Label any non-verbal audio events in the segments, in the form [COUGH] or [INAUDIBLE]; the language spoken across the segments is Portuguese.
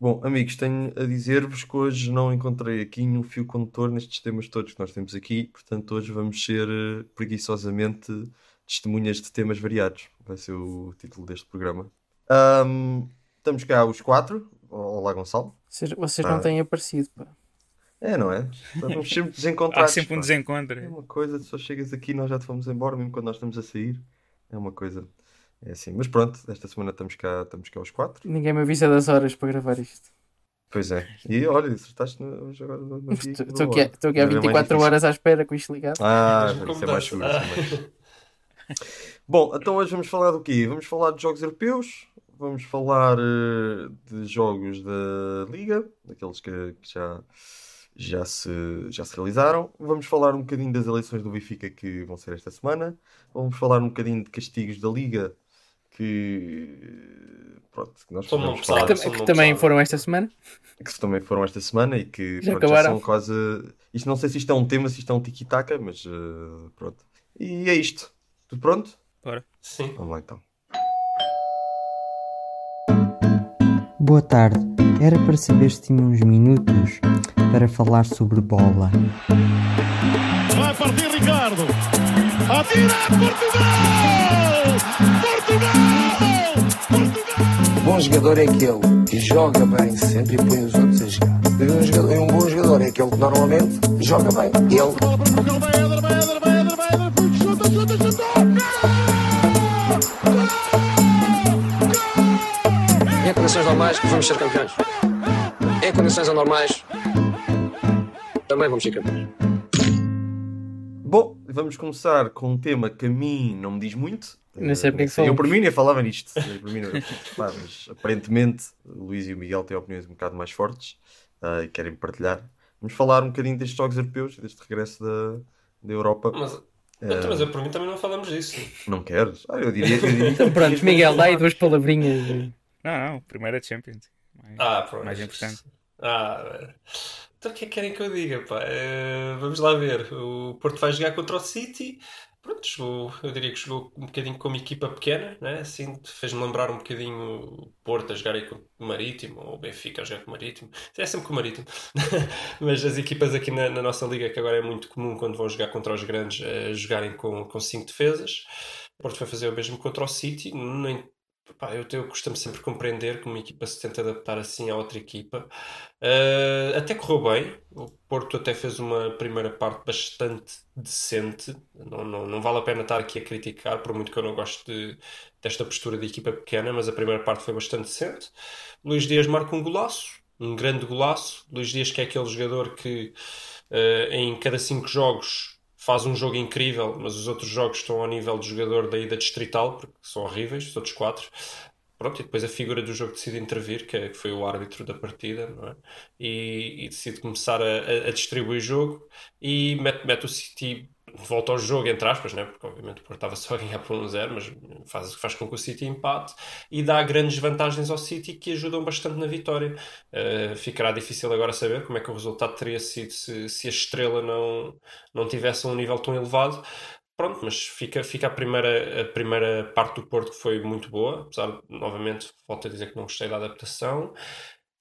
Bom, amigos, tenho a dizer-vos que hoje não encontrei aqui nenhum fio condutor nestes temas todos que nós temos aqui, portanto, hoje vamos ser eh, preguiçosamente testemunhas de temas variados. Vai ser o título deste programa. Ahm, estamos cá os quatro. Olá, Gonçalo. Vocês, vocês Ah. não têm aparecido, pá. É, não é? Vamos [LAUGHS] sempre desencontrados. Há sempre um pá. desencontro. É uma coisa, só chegas aqui e nós já te fomos embora, mesmo quando nós estamos a sair. É uma coisa. É assim. Mas pronto, esta semana estamos cá, estamos cá os quatro. Ninguém me avisa das horas para gravar isto. Pois é. E olha, acertaste no- hoje agora no, dia. Estou aqui, estou aqui há Ainda é mais 24 difícil. horas à espera com isto ligado. Ah, isso é mais seguro. isso é mais seguro. Bom, então hoje vamos falar do quê? Vamos falar de jogos europeus, vamos falar eh, de jogos da Liga, daqueles que, que já, já, se, já se realizaram. Vamos falar um bocadinho das eleições do Benfica que vão ser esta semana. Vamos falar um bocadinho de castigos da Liga que. Pronto, que nós falar, Que, que não também pesados. foram esta semana. que também foram esta semana e que Já pronto, já acabaram? são quase. Isto não sei se isto é um tema, se isto é um tiki-taka, mas eh, pronto. E é isto. Tudo pronto? Bora. Sim. Vamos lá então. Boa tarde. Era para saber se tinha uns minutos para falar sobre bola. Vai partir Ricardo. Atira Portugal! Portugal! Portugal! bom jogador é aquele que joga bem sempre e põe os outros a jogar. E um, jogador- e um bom jogador é aquele que normalmente joga bem. Ele chuta! em condições normais vamos ser campeões. Em condições anormais também vamos ser campeões. Bom, vamos começar com um tema que a mim não me diz muito. Nem sei porque é que Eu falamos. por mim nem falava nisto. Eu por mim não- [LAUGHS] Pá, mas aparentemente o Luís e o Miguel têm opiniões um bocado mais fortes ah, e querem partilhar. Vamos falar um bocadinho destes jogos europeus, deste regresso da, da Europa. Mas, Eh, mas eu, por mim também não falamos disso. Não queres? Ah, eu diria, eu diria Então [LAUGHS] pronto, Miguel, dá aí duas palavrinhas. Não, não, primeiro é Champions. Mais, Ah, pronto. mais importante. Ah, então o que é que querem que eu diga, pá? Eh, vamos lá ver. O Porto vai jogar contra o City. Pronto, jogou, eu diria que jogou um bocadinho como equipa pequena, né? Assim, fez-me lembrar um bocadinho o Porto a jogar aí com o Marítimo, ou o Benfica a jogar com o Marítimo. É sempre com o Marítimo. [LAUGHS] Mas as equipas aqui na, na nossa liga, que agora é muito comum quando vão jogar contra os grandes, eh, jogarem com, com cinco defesas. O Porto vai fazer o mesmo contra o City. Pá, eu, eu costumo sempre compreender que uma equipa se tenta adaptar assim a outra equipa. Uh, até correu bem. O Porto até fez uma primeira parte bastante decente. Não, não, não vale a pena estar aqui a criticar, por muito que eu não goste de- desta postura de equipa pequena, mas a primeira parte foi bastante decente. Luís Dias marca um golaço, um grande golaço. Luís Dias, que é aquele jogador que uh, em cada cinco jogos faz um jogo incrível, mas os outros jogos estão ao nível do jogador da ida distrital, porque são horríveis, os outros quatro. Pronto, e depois a figura do jogo decide intervir, que, é- que foi o árbitro da partida, é? E, e decide começar a, a- a distribuir jogo e mete, mete o City volta ao jogo, entre aspas, né? porque obviamente o Porto estava só a ganhar por 1-0, mas faz, faz com que o City empate e dá grandes vantagens ao City que ajudam bastante na vitória. Uh, ficará difícil agora saber como é que o resultado teria sido se, se a estrela não, não tivesse um nível tão elevado. Pronto, mas fica, fica a, primeira, a primeira parte do Porto que foi muito boa, apesar novamente, volto a dizer que não gostei da adaptação.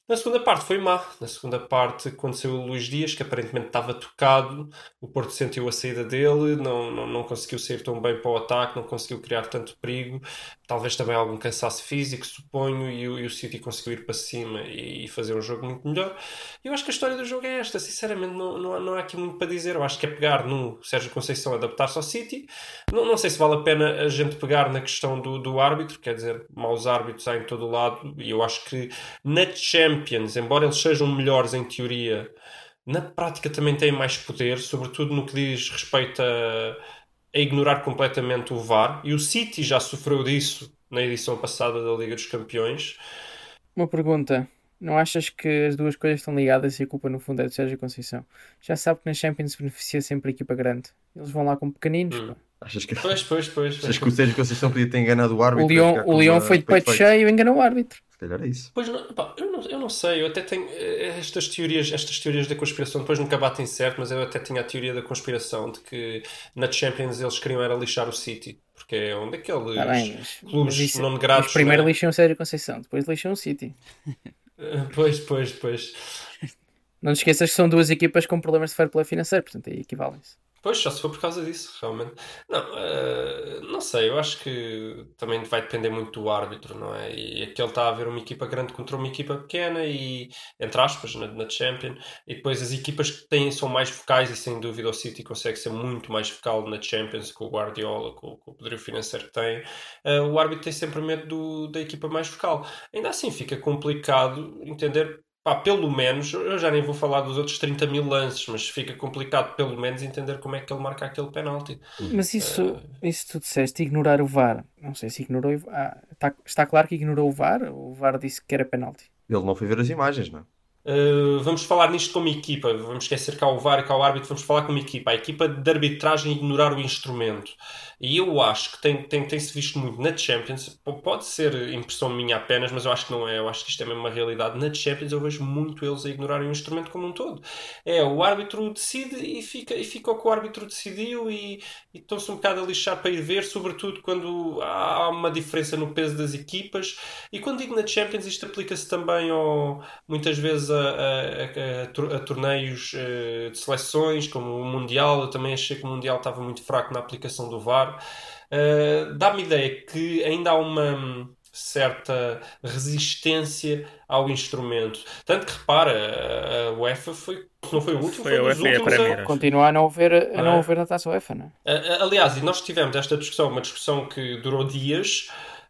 Na segunda parte foi má. Na segunda parte aconteceu o Luís Dias, que aparentemente estava tocado. O Porto sentiu a saída dele, não, não, não conseguiu sair tão bem para o ataque, não conseguiu criar tanto perigo. Talvez também algum cansaço físico, suponho, e o, e o City conseguiu ir para cima e, e fazer um jogo muito melhor. Eu acho que a história do jogo é esta. Sinceramente, não, não, há, não há aqui muito para dizer. Eu acho que é pegar no Sérgio Conceição adaptar-se ao City. Não, não sei se vale a pena a gente pegar na questão do, do árbitro, quer dizer, maus árbitros há em todo o lado, e eu acho que na Champions, embora eles sejam melhores em teoria, na prática também têm mais poder, sobretudo no que diz respeito a, a ignorar completamente o VAR. E o City já sofreu disso na edição passada da Liga dos Campeões. Uma pergunta. Não achas que as duas coisas estão ligadas e a culpa no fundo é do Sérgio Conceição? Já sabe que na Champions beneficia sempre a equipa grande. Eles vão lá com pequeninos. Hum. Achas que, Pois, pois, pois. achas que o Sérgio Conceição podia ter enganado o árbitro? O Leão, o foi de peito feito? cheio e enganou o árbitro. Calhar é isso. Pois não, pá, eu, não, eu não sei, eu até tenho eh, estas teorias, estas teorias da conspiração, depois nunca batem certo, mas eu até tinha a teoria da conspiração de que na Champions eles queriam era lixar o City, porque é um daqueles Tá bem, clubes isso- não mas primeiro né? lixam o Sérgio Conceição, depois lixam o City. Eh, Pois, pois, pois. Não te esqueças que são duas equipas com problemas de fair play financeiro, portanto aí equivalem-se. Pois, só se for por causa disso, realmente. Não, eh, não sei, eu acho que também vai depender muito do árbitro, não é? E aquele está a ver uma equipa grande contra uma equipa pequena e, entre aspas, na, na Champion, e depois as equipas que têm são mais focais e sem dúvida o City consegue ser muito mais focal na Champions com o Guardiola, com, com o poderio financeiro que tem. Eh, o árbitro tem sempre medo do- da equipa mais focal. Ainda assim fica complicado entender Pá, pelo menos, eu já nem vou falar dos outros 30 mil lances, mas fica complicado pelo menos entender como é que ele marca aquele penalti. Mas isso, isso tu disseste, ignorar o VAR. Não sei se ignorou. o- Ah, está, está claro que ignorou o VAR. O VAR disse que era penalti. Ele não foi ver as imagens, não é? Uh, vamos falar nisto como equipa, vamos esquecer cá o VAR e cá o árbitro, vamos falar como equipa. A equipa de arbitragem ignorar o instrumento. E eu acho que tem, tem, tem-se visto muito na Champions, pode ser impressão minha apenas, mas eu acho que não é, eu acho que isto é mesmo uma realidade. Na Champions eu vejo muito eles a ignorarem o instrumento como um todo. É, o árbitro decide e fica, e fica o que o árbitro decidiu e, e estão-se um bocado a lixar para ir ver, sobretudo quando há uma diferença no peso das equipas. E quando digo na Champions, isto aplica-se também ao, muitas vezes a, a- a- a tor- a torneios eh, de seleções, como o Mundial. Eu também achei que o Mundial estava muito fraco na aplicação do VAR. Eh, Dá-me ideia que ainda há uma hum, certa resistência ao instrumento. Tanto que repara, a a UEFA foi, não foi o último, Foi foi, a um dos UEFA e a últimos a-. Continua a não haver, a Não não é? haver na taça UEFA, não é? Uh, Aliás, e nós tivemos esta discussão, uma discussão que durou dias,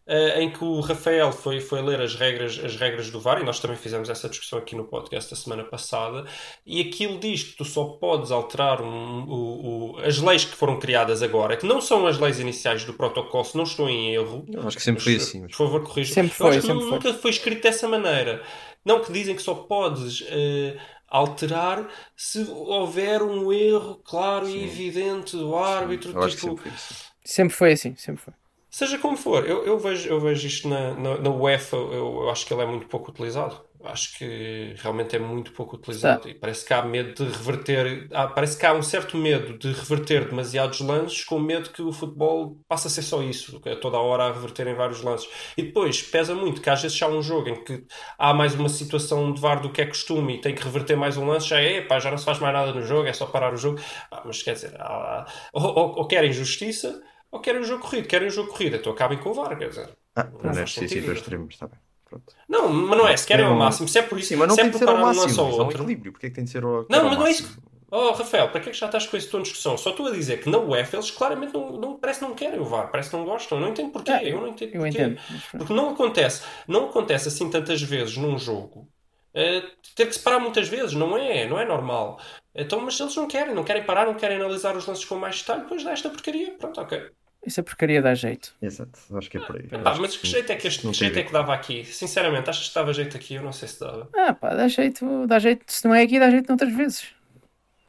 uh, em que o Rafael foi, foi ler as regras, as regras do VAR, e nós também fizemos essa discussão aqui no podcast da semana passada, e aquilo diz que tu só podes alterar um- o- o- as leis que foram criadas agora, que não são as leis iniciais do protocolo, se não estou em erro. Eu acho que sempre Mas, foi assim. mas- Por favor, corrija. Sempre foi, acho que sempre nu- foi. nunca foi escrito dessa maneira. Não que dizem que só podes eh, alterar se houver um erro claro e Sim. evidente do árbitro. Que tipo, sempre foi assim. Sempre foi assim, sempre foi. Seja como for, eu, eu vejo, eu vejo isto na, na, na UEFA, eu, eu acho que ele é muito pouco utilizado. Acho que realmente é muito pouco utilizado. E parece que há medo de reverter, há- parece que há um certo medo de reverter demasiados lances, com medo que o futebol passe a ser só isso, que é toda a hora a reverter em vários lances. E depois pesa muito que às vezes há um jogo em que há mais uma situação de VAR do que é costume e tem que reverter mais um lance, já é, pá, já não se faz mais nada no jogo, é só parar o jogo. Ah, mas quer dizer, há- ou, ou, ou querem justiça ou querem o jogo corrido. Querem o jogo corrido, então acabem com o VAR, quer dizer. Ah, Não é sentido. para extremos, está bem. Pronto. Não, mas não é, se querem ao Não. máximo, se é por isso, Sim, mas não se é ser preparar um máximo. lance ao Isso é um outro. equilíbrio. Porque é que tem de ser ao, Não, mas não é isso. Oh, Rafael, para que é que já estás com esse tom de discussão? Só estou a dizer que na UEFA eles claramente não, não parece que não querem o VAR, parece que não gostam. Não entendo porquê. Ah, eu não entendo Eu porquê. entendo. Porque não acontece, não acontece assim tantas vezes num jogo. eh, ter que se parar muitas vezes, não é, não é normal. Então, mas eles não querem, não querem parar, não querem analisar os lances com mais detalhe, depois dá esta porcaria. Pronto, ok. Essa porcaria dá jeito. Exato, acho que é por aí. Pá, Acho mas que que jeito é que este não que jeito é que dava aqui? Sinceramente, achas que dava jeito aqui? Eu não sei se dava. Ah pá, dá jeito, dá jeito. Se não é aqui, dá jeito noutras vezes.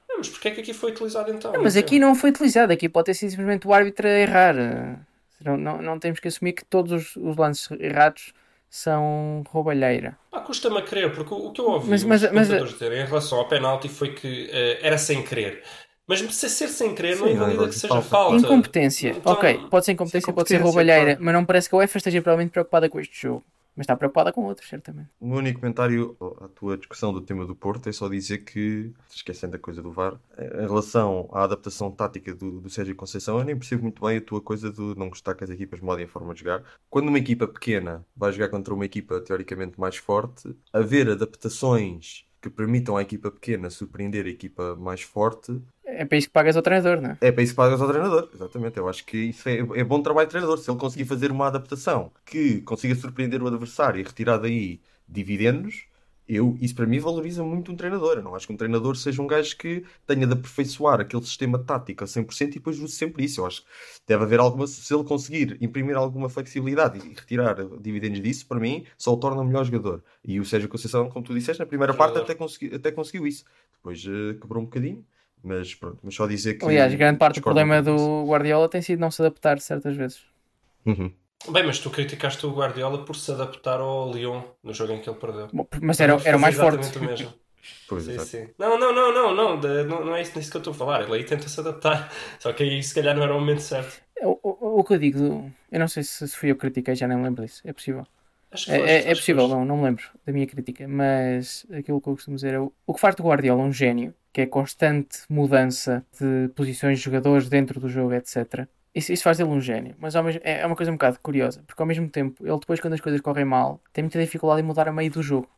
Não, mas porquê é que aqui foi utilizado então? Não, mas Não aqui não foi utilizado. Aqui pode ter sido simplesmente o árbitro a errar. Não, não, não temos que assumir que todos os, os lances errados são roubalheira. Ah, custa-me a crer, porque o, o que eu ouvi Mas- os mas- mas- dizerem em relação ao penalti foi que eh, era sem querer. Mas se ser sem querer não invalida não, que seja falta. falta. Incompetência. Então, ok, pode ser incompetência, pode ser roubalheira, claro. mas não parece que a UEFA esteja provavelmente preocupada com este jogo. Mas está preocupada com outros, certamente. O meu único comentário à tua discussão do tema do Porto é só dizer que, esquecendo a coisa do VAR, em relação à adaptação tática do, do Sérgio Conceição, eu nem percebo muito bem a tua coisa de não gostar que as equipas mudem a forma de jogar. Quando uma equipa pequena vai jogar contra uma equipa teoricamente mais forte, haver adaptações que permitam à equipa pequena surpreender a equipa mais forte É para isso que pagas ao treinador, não é? é para isso que pagas ao treinador, exatamente. Eu acho que isso é, é bom trabalho de treinador. Se ele conseguir fazer uma adaptação que consiga surpreender o adversário e retirar daí dividendos, eu, isso para mim valoriza muito um treinador. Eu não acho que um treinador seja um gajo que tenha de aperfeiçoar aquele sistema tático a 100% e depois use sempre isso. Eu acho que deve haver alguma. Se ele conseguir imprimir alguma flexibilidade e retirar dividendos disso, para mim, só o torna um melhor jogador. E o Sérgio Conceição, como tu disseste, na primeira parte até, consegui, até conseguiu isso. Depois eh, quebrou um bocadinho. Mas pronto, mas só dizer que. Aliás, grande parte do problema do Guardiola tem sido não se adaptar certas vezes. Uhum. Bem, mas tu criticaste o Guardiola por se adaptar ao Lyon no jogo em que ele perdeu. Bom, Mas era, era o mais forte. o mesmo. [LAUGHS] Pois, Sim, sim. Não, não, não, não, não, de- não, não é isso nisso que eu estou a falar. Ele aí tenta se adaptar. [LAUGHS] Só que aí se calhar não era o momento certo. O, o- o que eu digo, eu não sei se, se fui eu que critiquei, já nem lembro disso. É possível. Acho que É, foste, é- é possível, não, não me lembro da minha crítica, mas aquilo que eu costumo dizer é o, o que faz do Guardiola um gênio, que é constante mudança de posições de jogadores dentro do jogo, etc. Isso, isso faz dele um gênio, mas mesmo, é é uma coisa um bocado curiosa, porque ao mesmo tempo, ele depois, quando as coisas correm mal, tem muita dificuldade em mudar a meio do jogo.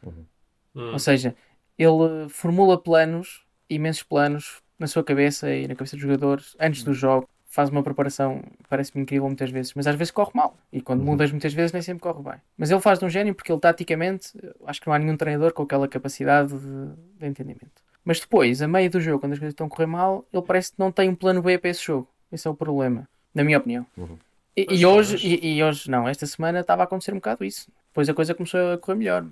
Hum. Ou seja, ele formula planos, imensos planos, na sua cabeça e na cabeça dos jogadores, antes do jogo, faz uma preparação, parece-me incrível muitas vezes, mas às vezes corre mal. E quando mudas muitas vezes, nem sempre corre bem. Mas ele faz de um gênio porque ele, taticamente, acho que não há nenhum treinador com aquela capacidade de, de entendimento. Mas depois, a meio do jogo, quando as coisas estão a correr mal, ele parece que não tem um plano B para esse jogo. Esse é o problema, na minha opinião. E, Pois, e hoje, e, e hoje, não, esta semana estava a acontecer um bocado isso. Depois a coisa começou a correr melhor.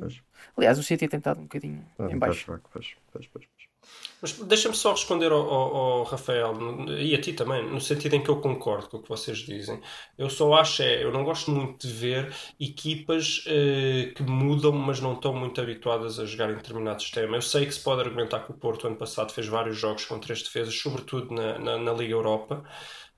Mas, aliás, o City tem estado um bocadinho Ah, em baixo. pois, pois, pois. Mas deixa-me só responder ao, ao- ao Rafael e a ti também, no sentido em que eu concordo com o que vocês dizem. Eu só acho, é, eu não gosto muito de ver equipas eh, que mudam, mas não estão muito habituadas a jogar em determinado sistema. Eu sei que se pode argumentar que o Porto, ano passado, fez vários jogos com três defesas, sobretudo na, na, na Liga Europa.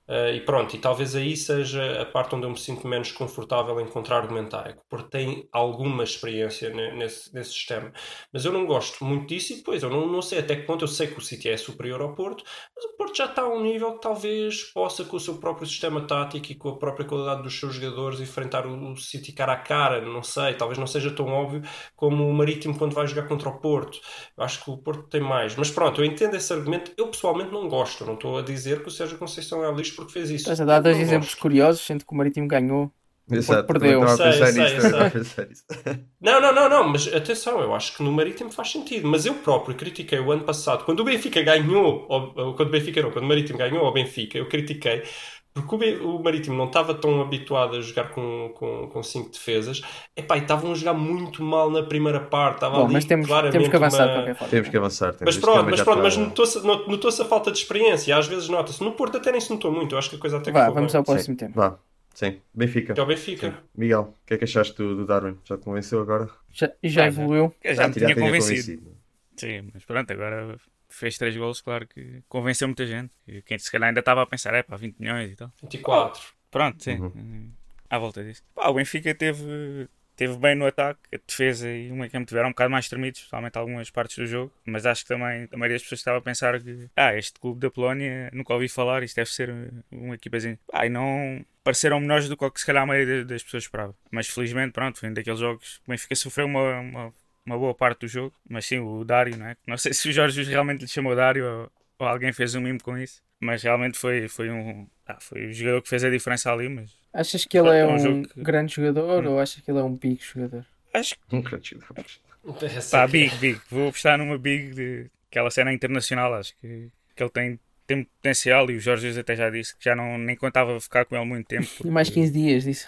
Eh, e pronto, e talvez aí seja a parte onde eu me sinto menos confortável em contra-argumentar. É que o Porto tem alguma experiência ne- nesse, nesse sistema. Mas eu não gosto muito disso e depois eu não, não sei até que ponto eu sei que o City é superior ao Porto, mas o Porto já está a um nível que talvez possa, com o seu próprio sistema tático e com a própria qualidade dos seus jogadores, enfrentar o, o City cara a cara. Não sei, talvez não seja tão óbvio como o Marítimo quando vai jogar contra o Porto. Eu acho que o Porto tem mais. Mas pronto, eu entendo esse argumento. Eu pessoalmente não gosto. Não estou a dizer que o Sérgio Conceição é lixo porque fez isso. Estás a dar dois Não exemplos gosto. curiosos, sendo que o Marítimo ganhou. Exato, perdeu. também estava a pensar Sei, sei, nisso, também estava a sei. pensar nisso. [LAUGHS] Não, não, não, não, mas atenção, eu acho que no Marítimo faz sentido. Mas eu próprio critiquei o ano passado, quando o Benfica ganhou, ou, ou quando o Benfica não, quando o Marítimo ganhou ao Benfica, eu critiquei, porque o, Marítimo não estava tão habituado a jogar com, com, com cinco defesas. Epá, e estavam a jogar muito mal na primeira parte. Estava Bom, ali mas temos, claramente temos que avançar de uma- qualquer forma. Temos que avançar. temos. Mas pronto, mas, já pronto, mas notou-se not- notou-se a falta de experiência. Às vezes nota-se. No Porto até nem se notou muito. Eu acho que a coisa até Vá, vamos bem. ao próximo tema. Vá, sim. Benfica. É o Benfica. Sim. Miguel, o que é que achaste do, do Darwin? Já te convenceu agora? Já, já Ah, evoluiu. Eu já me tinha tinha convencido. Sim, mas pronto, agora fez três gols, claro que convenceu muita gente. E Quem se calhar ainda estava a pensar, é pá, 20 milhões e tal. 24. Pronto, sim. Uhum. À volta disso. Pá, o Benfica teve, teve bem no ataque, a defesa e o meio campo tiveram um bocado mais tremidos, especialmente algumas partes do jogo. Mas acho que também a maioria das pessoas estava a pensar que, ah, este clube da Polónia, nunca ouvi falar, isto deve ser uma equipazinha. Pá, e não pareceram melhores do que se calhar a maioria das pessoas esperava. Mas felizmente, pronto, foi um daqueles jogos. O Benfica sofreu uma, uma, uma boa parte do jogo, mas sim, o Dário, não é? Não sei se o Jorge realmente lhe chamou Dário ou, ou alguém fez um mimo com isso. Mas realmente foi, foi um. Ah, foi o jogador que fez a diferença ali, mas Achas que ele é É um um que- grande jogador Hum. ou achas que ele é um big jogador? acho que Um grande jogador. Pá, que- Big, Big. Vou apostar numa Big de aquela cena internacional. Acho que, que ele tem, tem potencial e o Jorge até já disse que já não nem contava ficar com ele muito tempo. E mais porque- 15 dias disso.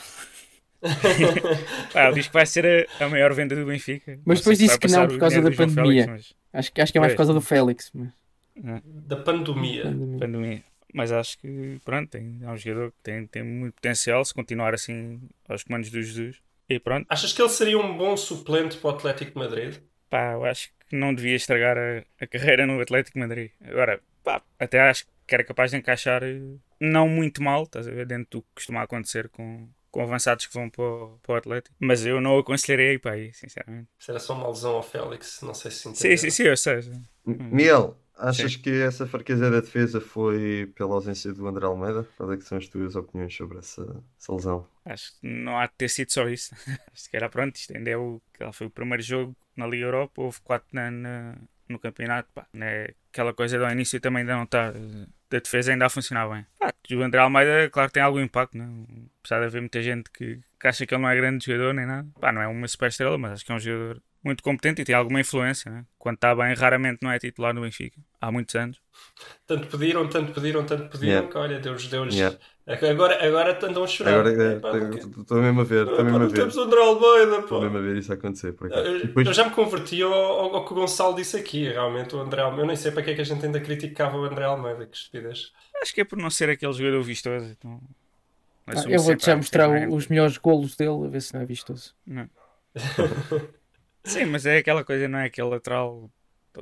[LAUGHS] Pá, ele diz que vai ser a, a maior venda do Benfica. Mas depois disse que não por causa da pandemia. Félix, Acho, que- acho que é mais por causa do Félix. Mas... Da pandemia. mas pandemia. Mas acho que, pronto, tem, é um jogador que tem, tem muito potencial se continuar assim aos comandos do Jesus. E pronto, Achas que ele seria um bom suplente para o Atlético de Madrid? pá, eu acho que não devia estragar a, a carreira no Atlético de Madrid. Agora, pá, até acho que era capaz de encaixar eh, não muito mal, estás a ver, dentro do que costuma acontecer com, com avançados que vão para o, para o Atlético. Mas eu não o aconselharia a ir para aí, sinceramente. Isso era só uma lesão ao Félix, não sei se Sim, entendeu. sim, sim, eu sei. Miguel, achas que essa fraqueza da defesa foi pela ausência do André Almeida? Quais é que são as tuas opiniões sobre essa, essa lesão? Acho que não há de ter sido só isso. Acho que era pronto, isto ainda é o, foi o primeiro jogo na Liga Europa, houve quatro na, na- no campeonato. Pá, né? Aquela coisa do início também ainda não está. A defesa ainda a funcionar bem. Pá, o André Almeida, claro, tem algum impacto, né? apesar de haver muita gente que, que acha que ele não é grande jogador nem nada. Pá, não é uma super estrela, mas acho que é um jogador muito competente e tem alguma influência. Né? Quando está bem, raramente não é titular no Benfica. Há muitos anos. Tanto pediram, tanto pediram, tanto pediram Yeah. que olha, Deus, Deus. Yeah. Agora, agora andam a chorar. Agora É, é, pá, porque- estou mesmo a ver, Ah, estou mesmo a ver. temos o André Almeida, Estou mesmo a ver isso acontecer por acaso. Eu, depois, eu já me converti ao, ao, ao que o Gonçalo disse aqui. Realmente, o André Almeida. Eu nem sei para que é que a gente ainda criticava o André Almeida. Que estupidez. Acho que é por não ser aquele jogador vistoso. Então, Ah, assume eu vou-te já ah, mostrar é os melhores golos dele, a ver se não é vistoso. Não. [LAUGHS] Sim, mas é aquela coisa, não é aquele lateral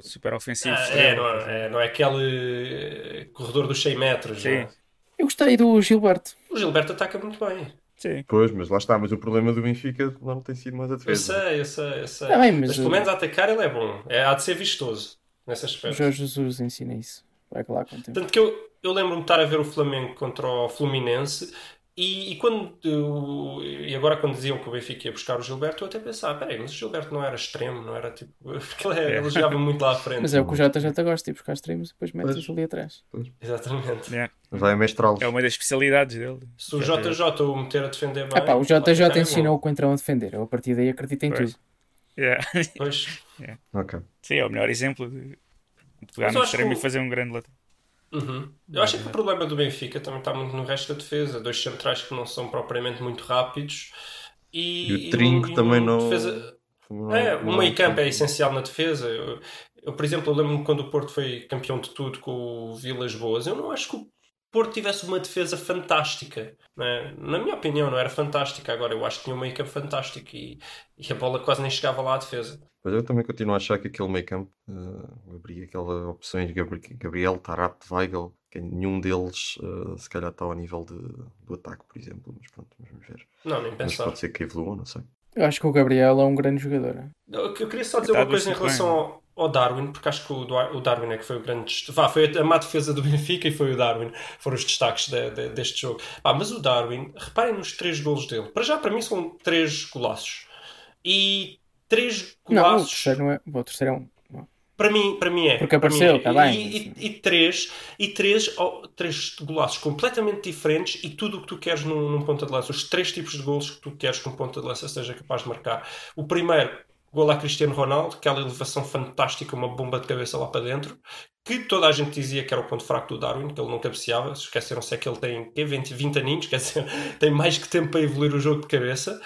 super ofensivo. Ah, é, não, é, não é aquele eh, corredor dos 100 metros. Sim. não é? Eu gostei do Gilberto. O Gilberto ataca muito bem. Sim. Pois, mas lá está. Mas o problema do Benfica não tem sido mais a Eu defesa. sei, eu sei, eu sei. Tá bem, mas mas o- pelo menos a atacar ele é bom. É, há de ser vistoso nesse O aspecto. Jorge Jesus ensina isso. Vai lá com o tempo. Tanto que eu, eu lembro-me de estar a ver o Flamengo contra o Fluminense e, e quando eu- e agora quando diziam que o Benfica ia buscar o Gilberto, eu até pensava, peraí, mas o Gilberto não era extremo, não era tipo. [LAUGHS] Porque ele, é- ele jogava muito lá à frente. Mas é o que o JJ gosta, de buscar extremos e depois metes Pois. ali atrás. Exatamente. Yeah. Vai mestrá-los. É uma das especialidades dele. Se o JJ o meter a defender bem. Ah pá, o JJ ensinou o Coentrão a defender. Eu a partir daí acredito em Pois. tudo. Yeah. Pois. [LAUGHS] Ok. Sim, é o melhor exemplo de, de pegar Mas no extremo que e fazer um grande lateral. Uhum. Eu acho que o problema do Benfica também está muito no resto da defesa. Dois centrais que não são propriamente muito rápidos. E, E o Trinco um- também não- defesa- Não- É, o não- meio campo é essencial na defesa. Eu, eu, por exemplo, lembro-me quando o Porto foi campeão de tudo com o Vilas Boas. Eu não acho que o Porto tivesse uma defesa fantástica. né? Na minha opinião, não era fantástica. Agora, eu acho que tinha um meio campo fantástico e, e a bola quase nem chegava lá à defesa. Mas eu também continuo a achar que aquele meio campo, uh, abri aquelas opções Gabri- Gabriel, Tarap, Weigl, que nenhum deles uh, se calhar está ao nível de, do ataque, por exemplo. Mas pronto, vamos ver. Não, nem Mas pensar. pode ser que evoluam, não sei. Eu acho que o Gabriel é um grande jogador. Eu, eu queria só dizer uma coisa em relação ao, ao Darwin, porque acho que o, o Darwin é que foi o grande. Vá, foi a, a má defesa do [LAUGHS] Benfica e foi o Darwin. Foram os destaques de- de- deste jogo. Pá, mas o Darwin, reparem nos três golos dele. Para já, para mim, são três golaços. E três Não, o golaços. terceiro, não é... o terceiro é um. não. Para mim, para mim é. Porque apareceu, é. tá E- bem. E, e três, e três, oh, três golaços completamente diferentes e tudo o que tu queres num, num ponta de lança. Os três tipos de golos que tu queres que um ponta de lança seja capaz de marcar. O primeiro, gol a Cristiano Ronaldo, aquela elevação fantástica, uma bomba de cabeça lá para dentro, que toda a gente dizia que era o ponto fraco do Darwin, que ele não cabeceava. Esqueceram-se é que ele tem quê, 20, 20 aninhos, quer dizer, [LAUGHS] tem mais que tempo para evoluir o jogo de cabeça.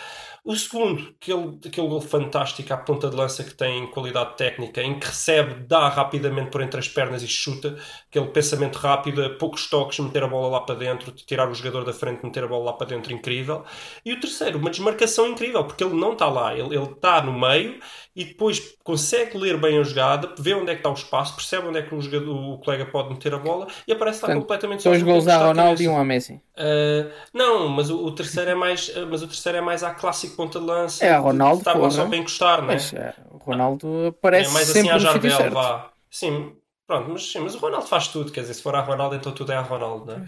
O segundo, aquele, aquele gol fantástico à ponta de lança que tem qualidade técnica, em que recebe, dá rapidamente por entre as pernas e chuta, aquele pensamento rápido, a poucos toques, meter a bola lá para dentro, tirar o jogador da frente, meter a bola lá para dentro, incrível. E o terceiro, uma desmarcação incrível, porque ele não está lá, ele, ele está no meio e depois consegue ler bem a jogada, vê onde é que está o espaço, percebe onde é que o, jogador, o colega pode meter a bola e aparece lá Portanto, completamente Dois sozinho, gols a Ronaldo e um a Messi. Uh, não, mas o, o terceiro é mais, uh, mas o terceiro é mais à clássico ponta de lança. É a Ronaldo, Estar lá porra. só para encostar, não é? Mas é, o Ronaldo aparece é mais assim sempre à no sítio Jardel, vá. Sim, pronto, mas, sim, mas o Ronaldo faz tudo, quer dizer, se for a Ronaldo, então tudo é a Ronaldo, não é?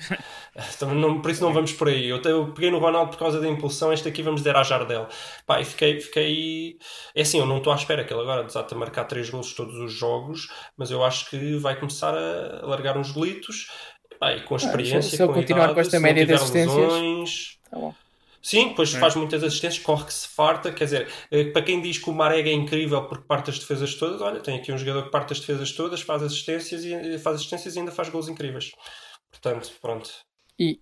Também não- por isso não vamos por aí. Eu, te- eu peguei no Ronaldo por causa da impulsão, este aqui vamos dizer à Jardel. Pá, e fiquei, fiquei. É assim, eu não estou à espera que ele agora desate a marcar 3 golos todos os jogos, mas eu acho que vai começar a largar uns golitos. Pá, e com a se- experiência, se ele com a continuar idade, com esta se média de assistências- lesões, Tá bom. Sim, depois É. faz muitas assistências, corre que se farta. Quer dizer, eh, para quem diz que o Marega é incrível porque parte as defesas todas, olha, tem aqui um jogador que parte as defesas todas, faz assistências e, eh, faz assistências e ainda faz gols incríveis. Portanto, pronto. E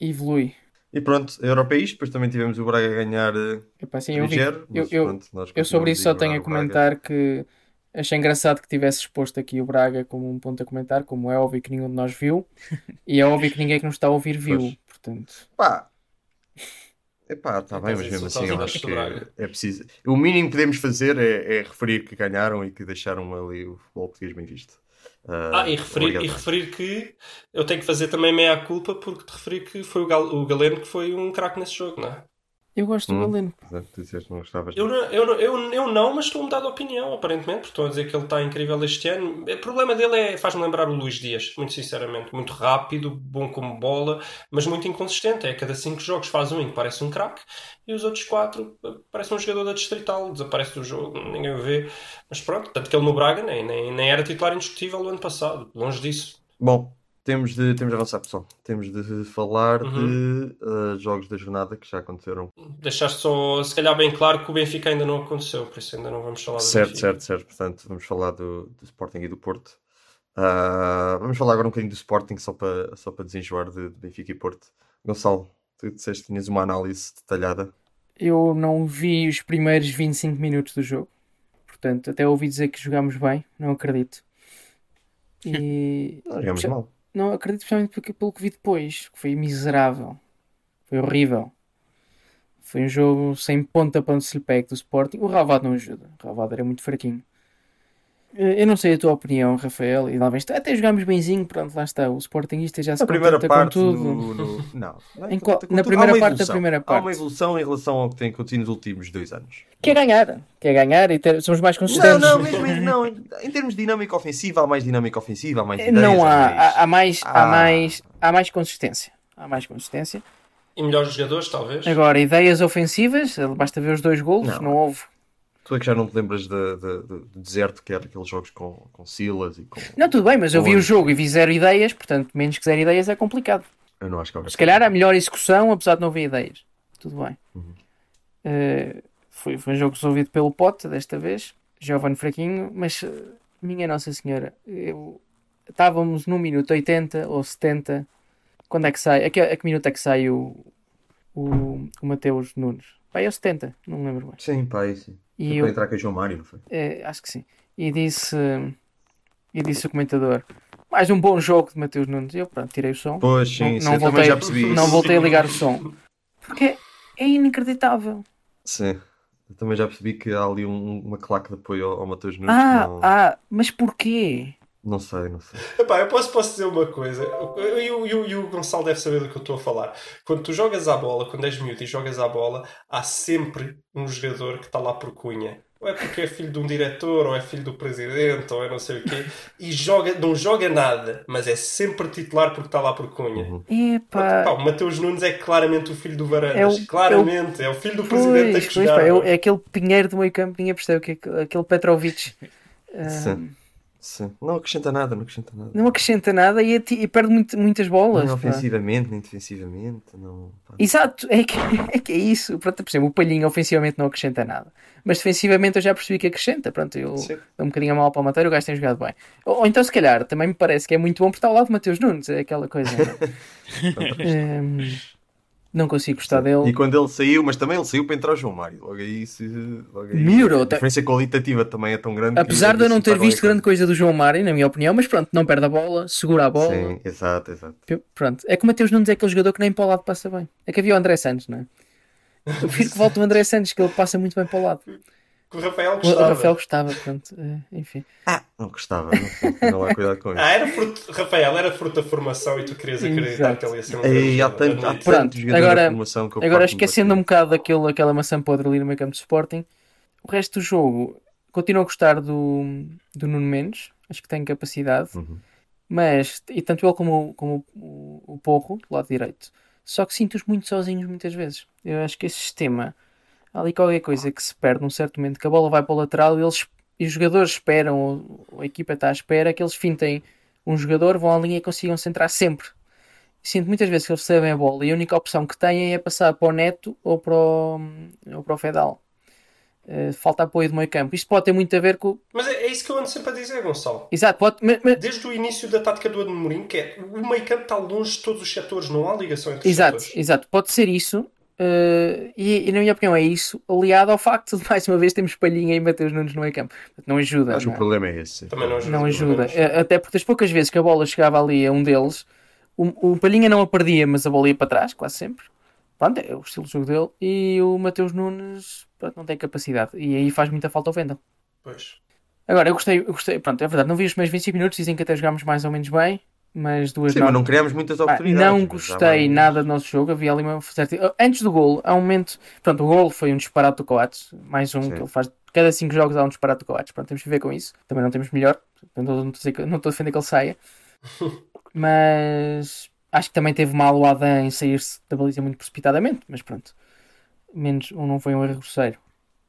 evolui. E pronto, a Europa é isto. Depois também tivemos o Braga a ganhar Epá, sim, eu, vi, 3-0, eu, eu, pronto, eu sobre isso só tenho a comentar que achei engraçado que tivesse exposto aqui o Braga como um ponto a comentar, como é óbvio que nenhum de nós viu, [LAUGHS] e é óbvio que ninguém que nos está a ouvir viu. Pois. Portanto, Pá, epá, está bem, mas mesmo assim eu acho que é preciso. O mínimo que podemos fazer é, é referir que ganharam e que deixaram ali o futebol português bem visto. Ah, Ah, e referir, e referir que eu tenho que fazer também meia culpa porque te referi que foi o, Gal, o Galeno que foi um craque nesse jogo, não é? Eu gosto Hum. do Galeno. Tu disseste não gostavas. Eu não, eu, eu, eu não, mas estou a mudar de opinião, aparentemente, porque estão a dizer que ele está incrível este ano. O problema dele é, faz-me lembrar o Luís Dias, muito sinceramente. Muito rápido, bom como bola, mas muito inconsistente. É cada cinco jogos faz um em que parece um craque e os outros quatro eh, parece um jogador da Distrital, desaparece do jogo, ninguém o vê. Mas pronto, tanto que ele no Braga nem, nem, nem era titular indiscutível o ano passado, longe disso. Bom, temos de, temos de avançar, pessoal. Temos de falar Uhum. de ah, jogos da jornada que já aconteceram. Deixaste só, se calhar, bem claro que o Benfica ainda não aconteceu, por isso ainda não vamos falar do Certo, Benfica. certo, certo. Portanto, vamos falar do, do Sporting e do Porto. Ah, vamos falar agora um bocadinho do Sporting, só para, só para desenjoar de, de Benfica e Porto. Gonçalo, tu disseste que tinhas uma análise detalhada. Eu não vi os primeiros 25 minutos do jogo. Portanto, até ouvi dizer que jogámos bem, não acredito. [LAUGHS] E Não jogamos Já- mal. Não acredito especialmente porque, pelo que vi depois, que foi miserável. Foi horrível. Foi um jogo sem ponta para onde se lhe pegue do Sporting. O Ravado não ajuda. O Ravado era muito fraquinho. Eh, Eu não sei a tua opinião, Rafael, e lá vem até jogámos benzinho, pronto, lá está, o Sportingista já se Na primeira contenta com parte, tudo. no, no- [LAUGHS] não. não é qual- na primeira Há parte da primeira Há uma parte. evolução em relação ao que tem acontecido nos últimos dois anos. Quer ganhar, quer ganhar e ter- somos mais Não, consistentes. não, mesmo em, não, em, em termos de dinâmica ofensiva, há mais dinâmica ofensiva, há mais ideias, Não há, mais- há, há mais, há Ah. mais, há mais consistência. Há mais consistência. E melhores jogadores, talvez. Agora, ideias ofensivas, basta ver os dois golos, Não. não, houve. Tu é que já não te lembras de- de- de- do deserto que era aqueles jogos com, com Silas e com. Não, tudo bem, mas eu vi o jogo e vi zero ideias, portanto, menos que zero ideias é complicado. Eu não acho que houve Se calhar a melhor execução, apesar de não haver ideias. Tudo bem. Uhum. Eh, foi, foi um jogo resolvido pelo Pote, desta vez. Giovanni Fraquinho, mas eh, minha Nossa Senhora, eu... estávamos no minuto 80 ou 70. Quando é que sai? A que, a que minuto é que sai o, o, o Mateus Nunes? Pai, é o 70, não me lembro bem. Sim, pá, é sim. E Foi eu, entrar com o João Mário, não foi? é, acho que sim. E disse, e disse o comentador: mais um bom jogo de Mateus Nunes. E eu, pronto, tirei o som. Pois, sim, não, sim, não voltei, já percebi isso. não voltei a ligar o som. Porque é inacreditável. Sim. Eu também já percebi que há ali um- uma claque de apoio ao, ao Matheus Nunes. Ah, não, ah, mas porquê? Não sei, não sei. Epá, eu posso, posso dizer uma coisa. E o, o- o Gonçalo deve saber do que eu estou a falar. Quando tu jogas à bola, quando és miúdo e jogas à bola, há sempre um jogador que está lá por cunha. Ou é porque é filho de um diretor, ou é filho do presidente, ou é não sei o quê. E joga, não joga nada, mas é sempre titular porque está lá por cunha. Uhum. Epá, Pá, o Mateus Nunes é claramente o filho do Varandas. É o- claramente. É o, filho do presidente pois, que pois, pá, é? é aquele pinheiro do meio campo, ninguém percebe o que é aquele- Petrovic. Sim. Sim. Não acrescenta nada, não acrescenta nada. não acrescenta nada e, ati- e perde muito- muitas bolas. Nem ofensivamente, nem defensivamente. Não. Exato, é que, [LAUGHS] é que é isso. Pronto, por exemplo, o Palhinho ofensivamente não acrescenta nada. Mas defensivamente eu já percebi que acrescenta. Pronto, eu Sim. dou um bocadinho a mal para o Mateiro, o gajo tem jogado bem. Ou, ou então, se calhar, também me parece que é muito bom por estar ao lado de Mateus Nunes. É aquela coisa. não é? [LAUGHS] Não consigo gostar dele. E quando ele saiu, mas também ele saiu para entrar o João Mário. Logo aí, se, logo aí Miuro, a diferença qualitativa também é tão grande. Apesar de eu não ter visto grande coisa do João Mário, na minha opinião, mas pronto, não perde a bola, segura a bola. Sim, exato, exato. Pronto, é que o Mateus Nunes é aquele jogador que nem para o lado passa bem. É que havia o André Santos, não é? Eu prefiro que volte o André Santos, que ele passa muito bem para o lado. Que o Rafael O, o gostava. Rafael gostava, pronto, eh, enfim. Ah, não gostava. Não, não há cuidado com isso. Ah, era fruto, Rafael, era fruto da formação e tu querias acreditar Exato. que ele ia ser um grande há jogador. tanto, há. Pronto, agora- de formação que eu Agora, esquecendo um bastante. bocado daquele, aquela maçã podre ali no meio campo de Sporting, o resto do jogo, continuo a gostar do, do Nuno Mendes, acho que tem capacidade, Uhum. mas, e tanto ele como, como o, o Porro, do lado direito, só que sinto-os muito sozinhos muitas vezes. Eu acho que esse sistema, há ali qualquer coisa que se perde num certo momento, que a bola vai para o lateral e, eles, e os jogadores esperam, ou, a equipa está à espera, que eles fintem um jogador, vão à linha e consigam centrar sempre. Sinto muitas vezes que eles recebem a bola e a única opção que têm é passar para o Neto ou para o, ou para o Fedal. Eh, falta apoio do meio campo. Isto pode ter muito a ver com. Mas é, é isso que eu ando sempre a dizer, Gonçalo. Exato, pode, mas- mas- Desde o início da tática do Amorim, que é o meio campo está longe de todos os setores, não há ligação entre os Exato, setores. exato. Pode ser isso. Eh, e, e na minha opinião é isso, aliado ao facto de [LAUGHS] mais uma vez termos Palhinha e Mateus Nunes no meio campo. Não ajuda. Acho que o é? problema é esse. Também não ajuda. Não ajuda. Eh, Até porque das poucas vezes que a bola chegava ali a um deles, o, o Palhinha não a perdia, mas a bola ia para trás, quase sempre. Pronto, é o estilo de jogo dele. E o Mateus Nunes pronto, não tem capacidade. E aí faz muita falta ao Vendel. Pois. Agora, eu gostei, eu gostei, pronto, é verdade, não vi os meus 25 minutos, dizem que até jogámos mais ou menos bem, mas duas Sim, mas não criámos muitas Ah, oportunidades. não mas já gostei vamos- nada do nosso jogo. Havia ali uma certa... Antes do gol, há um momento. Pronto, o gol foi um disparate do Coates. Mais um Sim. que ele faz. Cada 5 jogos há um disparate do Coates. Pronto, temos que ver com isso. Também não temos melhor. Não não não estou a defender que ele saia. [LAUGHS] Mas acho que também teve mal o Adam em sair-se da baliza muito precipitadamente. Mas pronto, menos um não foi um erro grosseiro.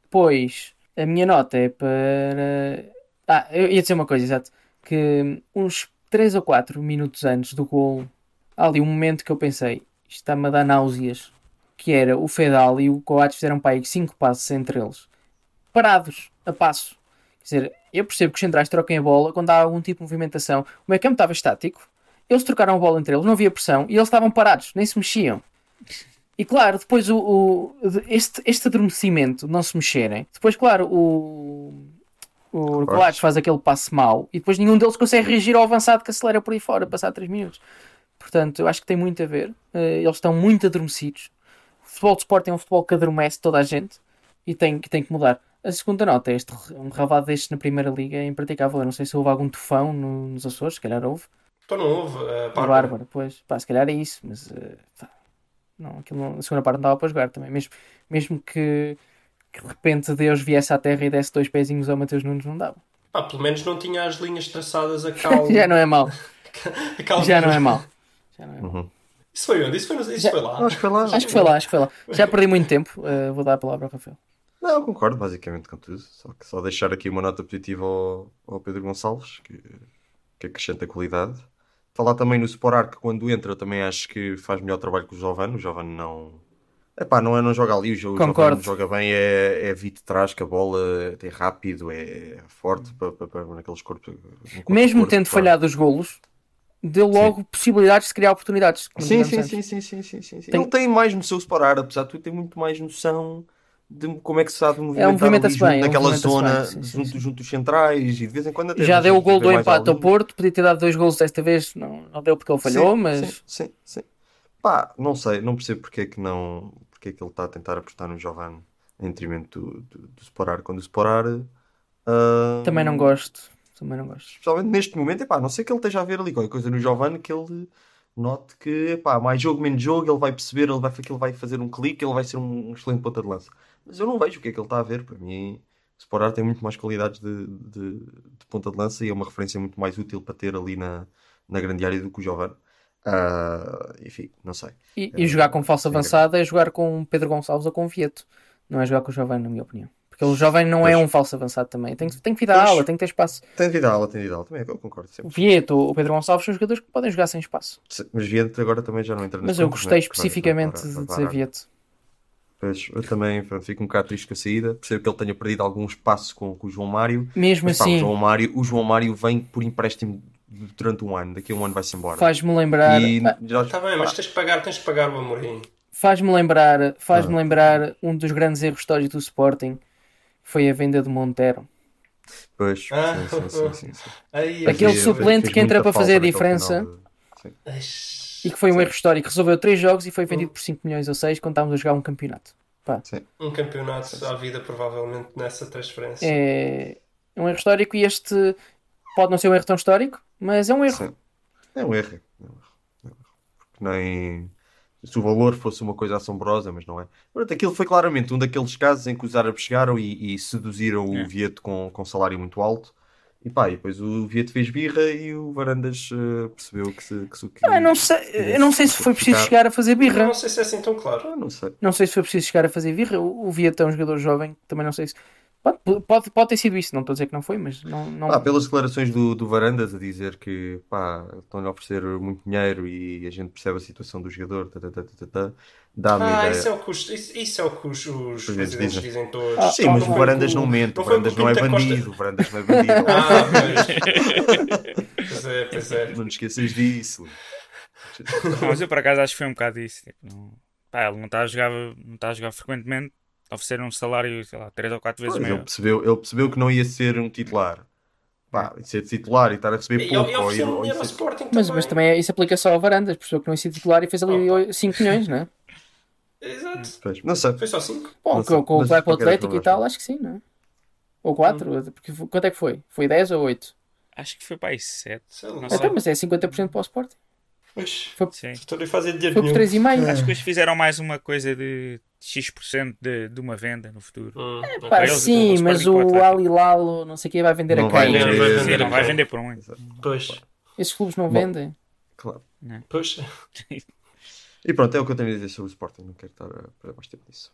Depois, a minha nota é para. Ah, eu ia dizer uma coisa, exato. Que uns 3 ou 4 minutos antes do gol, há ali um momento que eu pensei, isto está-me a dar náuseas. Que era o Fedal e o Coates fizeram para aí 5 passos entre eles, parados, a passo. Quer dizer, eu percebo que os centrais troquem a bola quando há algum tipo de movimentação. O meio campo estava estático, eles trocaram a bola entre eles, não havia pressão e eles estavam parados, nem se mexiam. E claro, depois o, o- este, este adormecimento, não se mexerem, depois, claro, o, o Coates faz aquele passe mau e depois nenhum deles consegue reagir ao avançado que acelera por aí fora, passar 3 minutos. Portanto, eu acho que tem muito a ver. Eh, eles estão muito adormecidos. O futebol de Sport é um futebol que adormece toda a gente e tem, que tem que mudar. A segunda nota é este, um rabado destes na Primeira Liga é impraticável. Eu não sei se houve algum tufão no- nos Açores, se calhar houve. Então não houve. A Bárbara. Bárbara, pois. Pá, se calhar é isso, mas pá, não, aquilo não, a segunda parte não dava para jogar também. Mesmo, mesmo que, que de repente Deus viesse à Terra e desse dois pezinhos ao Mateus Nunes, não dava. Pá, pelo menos não tinha as linhas traçadas a cal. [LAUGHS] Já não é mau. [LAUGHS] a cal- Já não é mau. Já não é mau. Isso foi onde? Isso foi, no- isso Já- foi lá. Acho que foi lá. Acho que foi lá, acho que foi lá. Já perdi muito tempo. eh, vou dar a palavra ao Rafael. Não, concordo basicamente com tudo. Só, que só deixar aqui uma nota positiva ao, ao Pedro Gonçalves, que, que acrescenta qualidade. Falar também no Sporar, que quando entra eu também acho que faz melhor trabalho que o Giovanni. O Giovanni não. Epá, não, é, não joga ali, o Jo- o Concordo. Giovanni joga bem, é, é vir de trás com a bola, é rápido, é forte para, para, para naqueles corpos. corpo Mesmo corpo, tendo pá. falhado os golos, deu logo possibilidades de criar oportunidades. que não Sim, sim, sim, sim, sim, sim, sim, sim. Tem- Ele tem mais no seu separar, apesar de tudo, tem muito mais noção de como é que se sabe movimentar É, movimenta-se ali junto bem, é, naquela movimenta-se zona, bem, sim, sim, junto, sim. junto dos centrais e de vez em quando até Já deu o gol do empate ao. Porto, podia ter dado dois golos desta vez, não, não deu porque ele falhou, Sim, mas Sim, sim, sim. Pá, não sei, não percebo porque é que não. Porque é que ele está a tentar apostar no Giovanni em detrimento do, do, do Sporar. Quando o Sporar. ah, também não gosto. Também não gosto. especialmente neste momento, epá, a não sei que ele esteja a ver ali qualquer coisa no Giovanni que ele note que epá, mais jogo, menos jogo, ele vai perceber, ele vai, ele vai fazer um clique, ele vai ser um, um excelente ponta de lança. Mas eu não vejo o que é que ele está a ver. Para mim, o Sporar tem muito mais qualidades de, de, de ponta de lança e é uma referência muito mais útil para ter ali na, na grande área do que o Giovanni. Ah, enfim, não sei. E, e jogar com falso avançado é jogar com Pedro Gonçalves ou com Vieto. Não é jogar com o Jovem, na minha opinião. Porque o Jovem não é Pois. um falso avançado também. Tem, que- tem que vir Pois. aula, tem que ter espaço. Tem de Vidal, tem de Vidal, também eu concordo O sempre. Vieto ou o Pedro Gonçalves são jogadores que podem jogar sem espaço. Mas Viente agora também já não entra Mas eu gostei né? Especificamente vai- vai- de vai dizer. Vieto. Pois, eu também pronto, fico um bocado triste com a saída. Percebo que ele tenha perdido algum espaço com, com o João Mário. Mesmo Mas pá, o, assim, João Mário, o João Mário vem por empréstimo durante um ano. Daqui a um ano vai-se embora. faz-me lembrar. E ah, já- Está bem, mas tens que pagar, tens que pagar o Amorim. Faz-me lembrar, faz-me Ah. lembrar um dos grandes erros históricos do Sporting. Foi a venda de Montero. Pois, sim, Ah. sim, sim, sim, sim. [LAUGHS] Aí, Aquele Fez- suplente fez que entra para fazer a diferença. de-. E que foi um erro histórico. Resolveu três jogos e foi vendido por 5 milhões ou 6 quando estávamos a jogar um campeonato. Pá, Um campeonato à vida, provavelmente, nessa transferência. é um erro histórico e este pode não ser um erro tão histórico, mas é um erro. É um erro. É um erro. É um erro. Porque nem. Se o valor fosse uma coisa assombrosa, mas não é. Pronto, aquilo foi claramente um daqueles casos em que os árabes chegaram e, e seduziram É. o Vieto com, com salário muito alto. E pá, e depois o Vieto fez birra e o Varandas eh, percebeu que se. Que, se- que, Ah, eu não sei, eu não sei se foi preciso chegar a fazer Eu birra. não sei se é assim tão claro. Ah, não sei. Não sei se foi preciso chegar a fazer birra. O o Vieto é um jogador jovem, também não sei se. Pode, pode, pode ter sido isso, não estou a dizer que não foi, mas não. não... Pá, pelas declarações do, do Varandas a dizer que pá, estão-lhe a oferecer muito dinheiro e a gente percebe a situação do jogador, tá, tá, tá, tá, tá, dá-me a Ah, ideia. isso é o que os, isso, isso é o que os, os Presidentes dizem. dizem todos. Ah, Sim, mas o Varandas não mente, o com Varandas não é bandido, o Varandas não é bandido. Ah, pois. pois é, pois é. Não te esqueças disso. Não, mas eu por acaso acho que foi um bocado isso. Tipo, não... Pá, ele não está a jogar, não está a jogar frequentemente. Oferecer um salário, sei lá, 3 ou 4 vezes Pois, ele, maior. percebeu, ele percebeu que não ia ser um titular. Pá, ser titular e estar a receber E pouco. ou ou ao isso- Sporting Mas, também. mas também é- isso aplica só a Varandas, percebeu que não ia ser titular e fez ali 5 milhões, não é? Exato. [LAUGHS] Pois, Não sei. Foi só 5. Bom, com, com o vai para o Atlético e tal, acho. que sim, não é? Ou 4, porque foi- quanto é que foi? Foi 10 ou 8? Acho que foi para aí 7. Sei lá. Não sei. Então, mas é 50% para o Sporting. Pois. Foi, Sim. Estou a fazer dinheiro foi por nenhum. 3,5. Acho que depois fizeram mais uma coisa de X% de, de uma venda no futuro. Hum, ok. Pá, eles, sim, o mas o para o Al Hilal, não sei o que, vai vender Não a vai quem? vender. vai Sim, vender não vai quem? vender por muito. Pois. Esses clubes não Bom. vendem. Claro. Pois. E pronto, é o que eu tenho a dizer sobre o Sporting. Não quero estar a perder mais tempo nisso.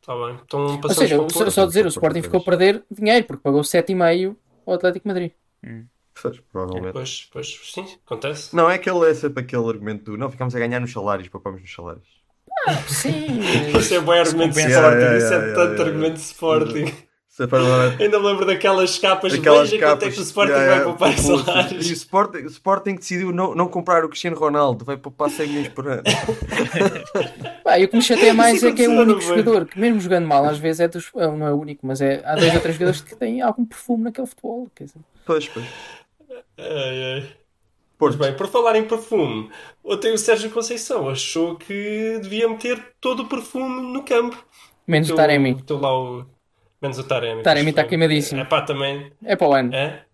Está bem. Então Ou seja, só, só dizer, o Sporting ficou a perder dinheiro, porque pagou 7,5 ao Atlético Madrid. Pois, provavelmente. Pois, pois. Sim, acontece. Não, é, aquele, é sempre aquele argumento do não, ficamos a ganhar nos salários, papamos nos salários. Sim, [LAUGHS] Isso é bom argumento de. Sporting. Yeah, yeah, Isso é yeah, tanto yeah, argumento de Sporting. É Ainda me lembro daquelas capas. Aquelas Veja quanto é que o Sporting yeah, vai yeah, poupar em putz, salários. E o Sporting, Sporting decidiu não, não comprar o Cristiano Ronaldo, vai poupar 100 milhões por ano. [LAUGHS] Pá, e o que me chateia mais Isso é que é o único jogador que, mesmo jogando mal, às vezes é dos. ah, Não é o único, mas é, há dois ou três jogadores que têm algum perfume naquele futebol. Quer dizer, Pois, pois. Ai, ai. Pois bem, por falar em perfume, ontem o Sérgio Conceição achou que devia meter todo o perfume no campo. menos o Taremi. teu lá o... Menos o Taremi. Taremi tá foi. queimadíssimo. É pá, também. É para o ano. É?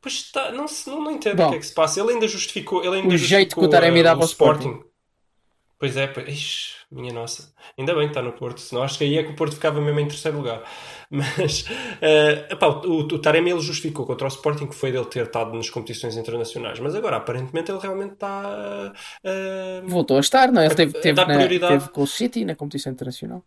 Pois está, não, não, não entendo Bom. o que é que se passa. Ele ainda justificou. Ele ainda O jeito que o justificou, Taremi dava ao Sporting. Pois é, pois, ixi, minha nossa. Ainda bem que está no Porto, senão acho que aí é que o Porto ficava mesmo em terceiro lugar. Mas eh, epá, o, o Taremi ele justificou contra o Sporting que foi dele ter estado nas competições internacionais, mas agora aparentemente ele realmente está. eh, Voltou a estar, não é? Ele teve, teve, na, prioridade. teve com o City na competição internacional.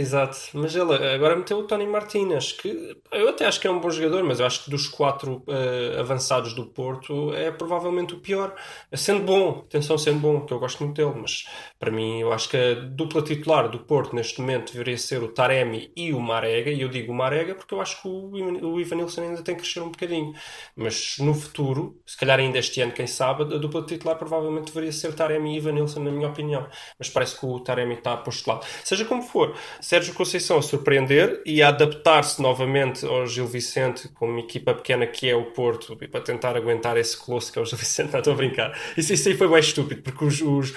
Exato, mas agora meteu o Tony Martínez, que eu até acho que é um bom jogador, mas eu acho que dos quatro eh, avançados do Porto é provavelmente o pior. Sendo bom, atenção, sendo bom, que eu gosto muito dele, mas para mim eu acho que a dupla titular do Porto neste momento deveria ser o Taremi e o Marega, e eu digo o Marega porque eu acho que o, o Ivanilson ainda tem que crescer um bocadinho. Mas no futuro, se calhar ainda este ano, quem sabe, a dupla titular provavelmente deveria ser Taremi e Ivanilson, na minha opinião. Mas parece que o Taremi está postulado. Seja como for, Sérgio Conceição a surpreender e a adaptar-se novamente ao Gil Vicente com uma equipa pequena que é o Porto e para tentar aguentar esse colosso que é o Gil Vicente. [LAUGHS] Não estou a brincar. Isso, isso aí foi bem estúpido, porque os, os,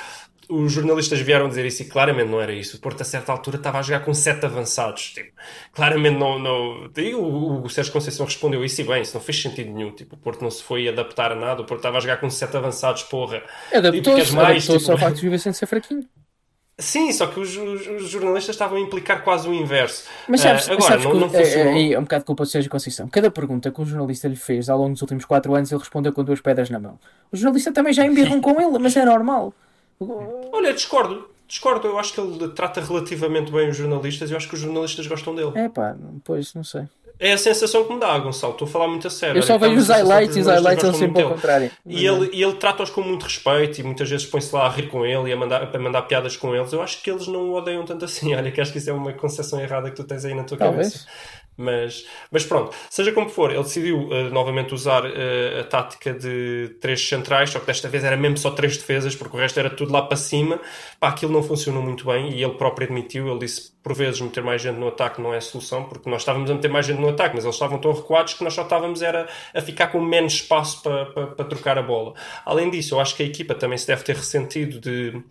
os jornalistas vieram dizer isso e claramente não era isso. O Porto, a certa altura, estava a jogar com sete avançados. Tipo, claramente não. não... E o, o Sérgio Conceição respondeu isso e bem, isso não fez sentido nenhum. Tipo, o Porto não se foi adaptar a nada, o Porto estava a jogar com sete avançados, porra. Adaptou-se mais, adaptou-se tipo- ao facto de o Vicente ser fraquinho. Sim, só que os, os- os jornalistas estavam a implicar quase o inverso. Mas sabes, Ah, agora, sabes não, que não é, funcionou. é, aí é um bocado culpa de Sérgio Conceição. Cada pergunta que o jornalista lhe fez ao longo dos últimos 4 anos, ele respondeu com duas pedras na mão. O jornalista também já embirram com ele, mas é normal. Olha, discordo. Discordo. Eu acho que ele trata relativamente bem os jornalistas e eu acho que os jornalistas gostam dele. É pá, pois, não sei. É a sensação que me dá, Gonçalo. Estou a falar muito a sério. Eu só vejo os highlights e os highlights gostam sempre ao contrário. E ele, e ele trata-os com muito respeito e muitas vezes põe-se lá a rir com ele e a mandar, a mandar piadas com eles. Eu acho que eles não o odeiam tanto assim. [LAUGHS] Olha, que acho que isso é uma concepção errada que tu tens aí na tua Talvez. cabeça. Mas, mas pronto, seja como for, ele decidiu eh, novamente usar eh, a tática de três centrais, só que desta vez era mesmo só três defesas, porque o resto era tudo lá para cima. Pá, aquilo não funcionou muito bem e ele próprio admitiu. Ele disse por vezes meter mais gente no ataque não é solução, porque nós estávamos a meter mais gente no ataque, mas eles estavam tão recuados que nós só estávamos era a ficar com menos espaço para, para, para trocar a bola. Além disso, eu acho que a equipa também se deve ter ressentido de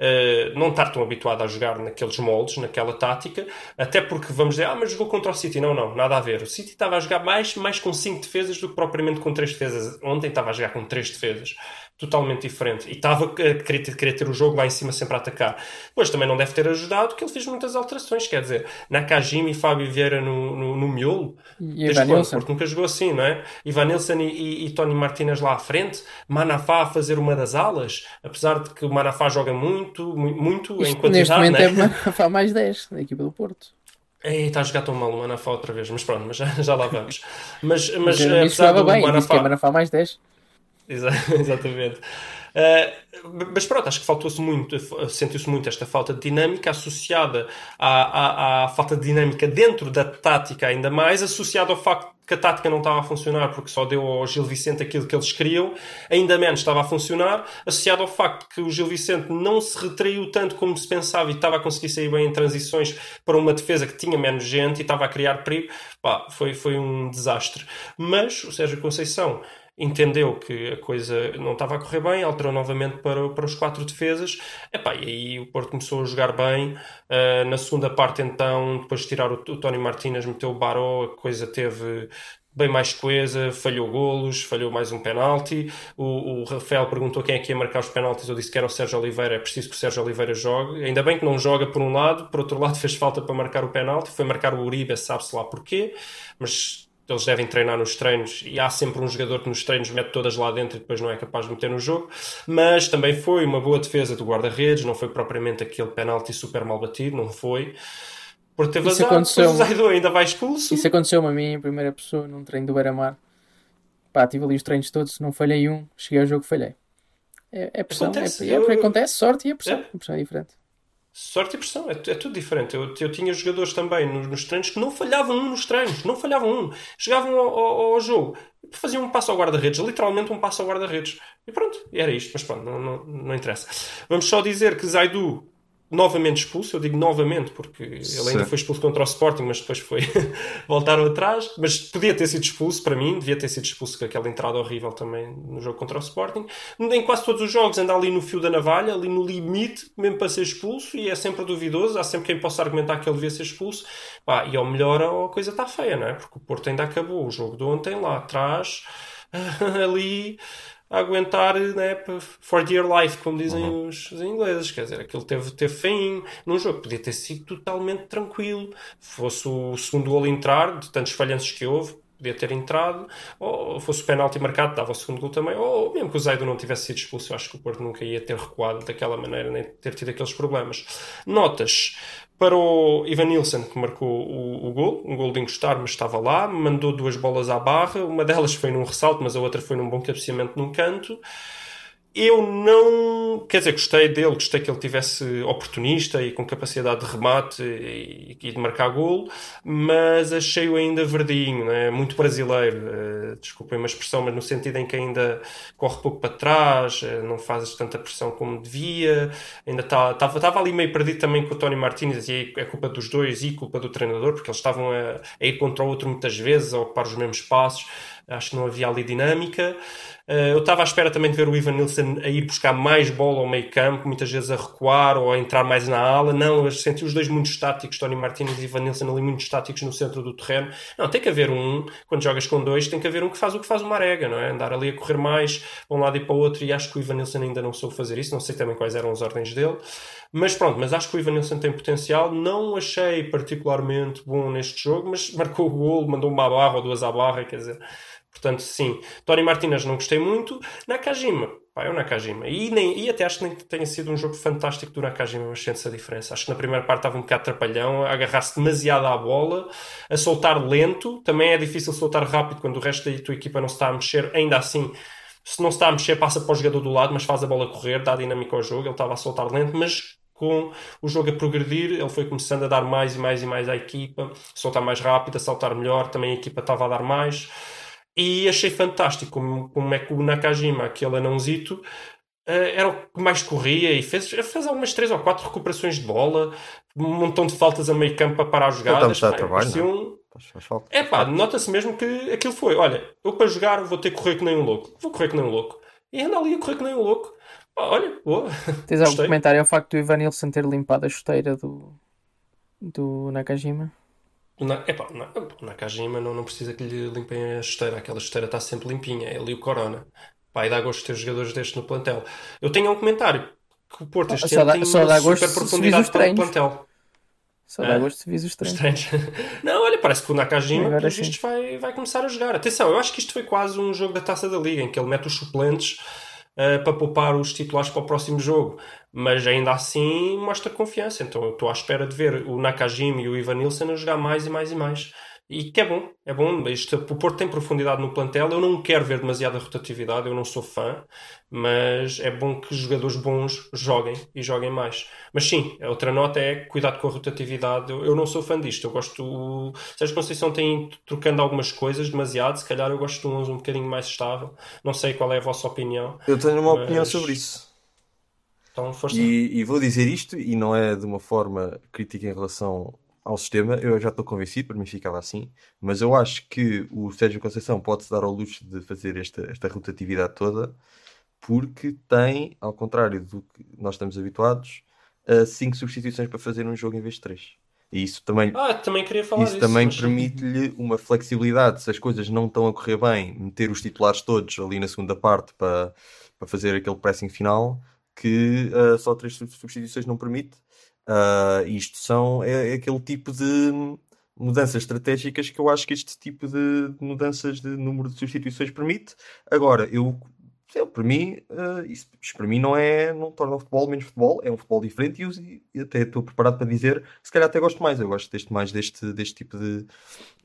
eh, não estar tão habituada a jogar naqueles moldes, naquela tática, até porque vamos dizer, ah, mas jogou contra o City. Não, não, nada a ver. O City estava a jogar mais, mais com 5 defesas do que propriamente com 3 defesas. Ontem estava a jogar com 3 defesas. Totalmente diferente. E estava a querer, querer ter o jogo lá em cima sempre a atacar. Depois também não deve ter ajudado que ele fez muitas alterações. Quer dizer, Nakajima e Fábio Vieira no, no, no miolo. E Desde quando? Porque nunca jogou assim, não é? Ivan Nilsson e, e, e Tony Martínez lá à frente, Manafá a fazer uma das alas, apesar de que o Manafá joga muito, mu- muito em Isto, neste quantidade, momento né? é Manafá mais 10 da equipa do Porto. Ei, está a jogar tão mal o Manafá outra vez, mas pronto, mas já, já lá vamos. Mas, mas Mas, apesar do bem, disse que é Manafá... Manafá mais 10. Exa- [LAUGHS] Exatamente. Uh, mas pronto, acho que faltou-se muito, sentiu-se muito esta falta de dinâmica associada à, à, à falta de dinâmica dentro da tática, ainda mais associada ao facto que a tática não estava a funcionar porque só deu ao Gil Vicente aquilo que eles queriam, ainda menos estava a funcionar, associado ao facto que o Gil Vicente não se retraiu tanto como se pensava e estava a conseguir sair bem em transições para uma defesa que tinha menos gente e estava a criar perigo, Pá, foi, foi um desastre. Mas o Sérgio Conceição entendeu que a coisa não estava a correr bem, alterou novamente para, para os quatro defesas. Epá, e aí o Porto começou a jogar bem. Uh, na segunda parte, então, depois de tirar o, o Tony Martínez, meteu o Baró, a coisa teve bem mais coesa, falhou golos, falhou mais um penalti. O, o Rafael perguntou quem é que ia marcar os penaltis. Eu disse que era o Sérgio Oliveira. É preciso que o Sérgio Oliveira jogue. Ainda bem que não joga por um lado, por outro lado [LAUGHS] fez falta para marcar o penalti. Foi marcar o Uribe, sabe-se lá porquê, mas eles devem treinar nos treinos e há sempre um jogador que nos treinos mete todas lá dentro e depois não é capaz de meter no jogo. Mas também foi uma boa defesa do guarda-redes, não foi propriamente aquele penalti super mal batido, não foi. Porque teve Isso azar, aconteceu. o Zaido ainda vai expulso. Isso aconteceu-me a mim em primeira pessoa num treino do Beira-Mar. Pá, tive ali os treinos todos, não falhei um, cheguei ao jogo, falhei. É, é pressão, Acontece, é, é, eu- acontece, sorte e é pressão. É. Pressão é diferente. Sorte e pressão, é, é tudo diferente. Eu, eu tinha jogadores também nos, nos treinos que não falhavam um nos treinos, não falhavam um. Chegavam ao, ao- ao jogo, faziam um passo ao guarda-redes, literalmente um passo ao guarda-redes. E pronto, era isto, mas pronto, não, não, não interessa. Vamos só dizer que Zaidu novamente expulso, eu digo novamente porque ele ainda foi expulso contra o Sporting, mas depois foi [LAUGHS] voltaram atrás, mas podia ter sido expulso para mim, devia ter sido expulso com aquela entrada horrível também no jogo contra o Sporting. Em quase todos os jogos anda ali no fio da navalha, ali no limite, mesmo para ser expulso, e é sempre duvidoso, há sempre quem possa argumentar que ele devia ser expulso. Pá, e ao melhor a coisa está feia, não é? Porque o Porto ainda acabou o jogo de ontem lá atrás, [LAUGHS] ali a aguentar né, for dear life, como dizem os, os ingleses. Quer dizer, aquilo teve, teve feinho num jogo, podia ter sido totalmente tranquilo. Fosse o segundo gol entrar, de tantos falhanços que houve, podia ter entrado, ou fosse o penalti marcado, dava o segundo gol também, ou mesmo que o Zaido não tivesse sido expulso, eu acho que o Porto nunca ia ter recuado daquela maneira, nem ter tido aqueles problemas. Notas. Para o Ivan Nilsson, que marcou o, o gol, um gol de encostar, mas estava lá, mandou duas bolas à barra, uma delas foi num ressalto, mas a outra foi num bom cabeceamento num canto. Eu não. Quer dizer, gostei dele, gostei que ele tivesse oportunista e com capacidade de remate e, e de marcar golo, mas achei-o ainda verdinho, né? muito brasileiro. eh, desculpem uma expressão, mas no sentido em que ainda corre pouco para trás, eh, não faz tanta pressão como devia, ainda estava ali meio perdido também com o Tony Martínez e é culpa dos dois e culpa do treinador, porque eles estavam a, a ir contra o outro muitas vezes, a ocupar os mesmos espaços. Acho que não havia ali dinâmica. Uh, eu estava à espera também de ver o Ivan Nilsson a ir buscar mais bola ao meio campo, muitas vezes a recuar ou a entrar mais na ala. Não, eu senti os dois muito estáticos, Tony Martínez e Ivan Nilsson ali muito estáticos no centro do terreno. Não, tem que haver um, quando jogas com dois, tem que haver um que faz o que faz o Marega, não é? Andar ali a correr mais para um lado e para o outro e acho que o Ivan Nilsson ainda não soube fazer isso, não sei também quais eram as ordens dele. Mas pronto, mas acho que o Ivan Nilsson tem potencial. Não achei particularmente bom neste jogo, mas marcou o gol, mandou uma barra ou duas à barra, quer dizer... Portanto, sim. Tony Martinez não gostei muito. Nakajima. Pá, é o Nakajima. E, nem, e até acho que nem tenha sido um jogo fantástico do Nakajima, mas sente-se a diferença. Acho que na primeira parte estava um bocado trapalhão, a agarrar-se demasiado à bola, a soltar lento. Também é difícil soltar rápido quando o resto da tua equipa não se está a mexer. Ainda assim, se não se está a mexer, passa para o jogador do lado, mas faz a bola correr, dá dinâmica ao jogo. Ele estava a soltar lento, mas com o jogo a progredir, ele foi começando a dar mais e mais e mais à equipa, soltar mais rápido, a saltar melhor. Também a equipa estava a dar mais. E achei fantástico como, como é que o Nakajima, aquele anãozito, uh, era o que mais corria e fez, fez algumas três ou quatro recuperações de bola, um montão de faltas a meio campo para parar as jogadas. Pá, trabalho, um... É pá, nota-se mesmo que aquilo foi: olha, eu para jogar vou ter que correr que nem um louco, vou correr que nem um louco. E anda ali a correr que nem um louco. Olha, boa. [LAUGHS] Tens algum comentário ao facto do Ivan Nilsson ter limpado a chuteira do, do Nakajima? Na, epá, na, Nakajima não, não precisa que lhe limpem a esteira, aquela esteira está sempre limpinha, ele e o Corona. E dá gosto de ter jogadores destes no plantel. Eu tenho um comentário que o Porto este só ano dá, tem só uma super profundidade para o plantel. Só dá É. gosto se vis os treinos. Estranho. [LAUGHS] Não, olha, parece que o Nakajima, pelos vistos, vai, vai começar a jogar. Atenção, eu acho que isto foi quase um jogo da taça da Liga, em que ele mete os suplentes eh, para poupar os titulares para o próximo jogo. Mas ainda assim mostra confiança. Então eu estou à espera de ver o Nakajima e o Ivan Nilsson a jogar mais e mais e mais. E que é bom, é bom. Isto, o Porto tem profundidade no plantel. Eu não quero ver demasiada rotatividade, eu não sou fã, mas é bom que jogadores bons joguem e joguem mais. Mas sim, a outra nota é cuidado com a rotatividade. Eu, eu não sou fã disto. Eu gosto. O Sérgio Conceição tem trocando algumas coisas demasiado. Se calhar eu gosto de um 11 um bocadinho mais estável. Não sei qual é a vossa opinião. Eu tenho uma Mas- opinião sobre isso. Então, força. E, e vou dizer isto, e não é de uma forma crítica em relação ao sistema, eu já estou convencido, para mim ficava assim, mas eu acho que o Sérgio Conceição pode-se dar ao luxo de fazer esta, esta rotatividade toda, porque tem, ao contrário do que nós estamos habituados, a cinco substituições para fazer um jogo em vez de três. E isso também Ah, também queria falar isso disso. também mas- permite-lhe uma flexibilidade. Se as coisas não estão a correr bem, meter os titulares todos ali na segunda parte para, para fazer aquele pressing final que ah, só três sub- substituições não permite. Ah, isto são é, é aquele tipo de mudanças estratégicas que eu acho que este tipo de mudanças de número de substituições permite. Agora, eu sei, para mim, ah, isso, isto para mim não é não torna o futebol menos futebol, é um futebol diferente e, eu- e até estou preparado para dizer se calhar até gosto mais. Eu gosto deste mais deste, deste tipo de,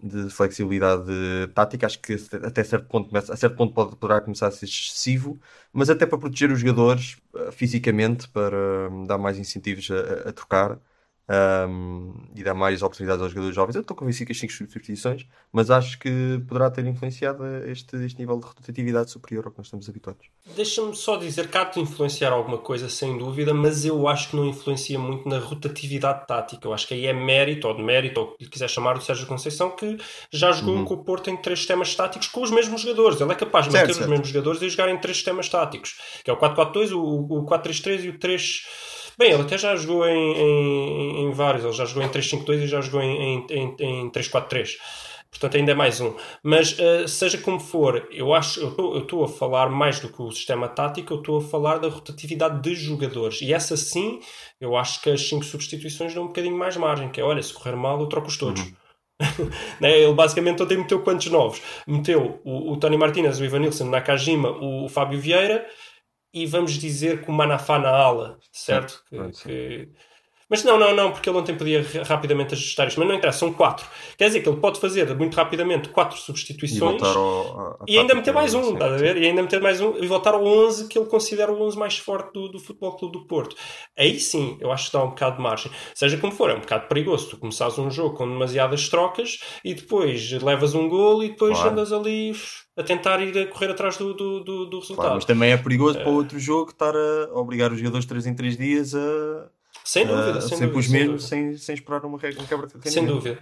de flexibilidade tática. Acho que até certo ponto, começa- a certo ponto pode, poderá começar a ser excessivo, mas até para proteger os jogadores ah, fisicamente, para hum, dar mais incentivos a, a- a trocar. Ahm, e dá mais oportunidades aos jogadores jovens. Eu estou convencido que as 5 substituições, mas acho que poderá ter influenciado este, este nível de rotatividade superior ao que nós estamos habituados. Deixa-me só dizer que há de influenciar alguma coisa, sem dúvida, mas eu acho que não influencia muito na rotatividade tática. Eu acho que aí é mérito, ou de mérito, ou o que lhe quiser chamar, do Sérgio Conceição, que já jogou Uhum. com o Porto em três sistemas táticos com os mesmos jogadores. Ele é capaz de Certo, manter certo. os mesmos jogadores e jogar em três sistemas táticos, que é o 4-4-2, o, o 4-3-3 e o 3... Bem, ele até já jogou em, em, em vários, ele já jogou em 3-5-2 e já jogou em, em, em, em 3-4-3. Portanto, ainda é mais um. Mas, eh, seja como for, eu acho eu estou- a falar mais do que o sistema tático, eu estou a falar da rotatividade de jogadores. E essa sim, eu acho que as cinco substituições dão um bocadinho mais margem, que é, olha, se correr mal, eu troco-os todos. [LAUGHS] Né? Ele basicamente ontem meteu quantos novos? Meteu o, o Tony Martinez, o Ivanilson, o Nakajima, o, o Fábio Vieira e vamos dizer que o Manafá na ala, certo? Que- que- Mas não, não, não, porque ele ontem podia ra- rapidamente ajustar isto, mas não interessa, são quatro. Quer dizer que ele pode fazer muito rapidamente quatro E substituições voltar ao, e ainda meter mais um, estás a ver? E ainda meter mais um e voltar ao 11 que ele considera o 11 mais forte do, do Futebol Clube do Porto. Aí sim, eu acho que dá um bocado de margem. Seja como for, é um bocado perigoso tu começares um jogo com demasiadas trocas e depois levas um golo e depois Claro. andas ali a tentar ir a correr atrás do, do, do, do resultado. Claro, mas também é perigoso para outro jogo estar a obrigar os jogadores 3 em 3 dias a, Sem dúvida, a sem sempre dúvida. os sem mesmos dúvida. sem, sem esperar uma regra um quebra de Sem dúvida.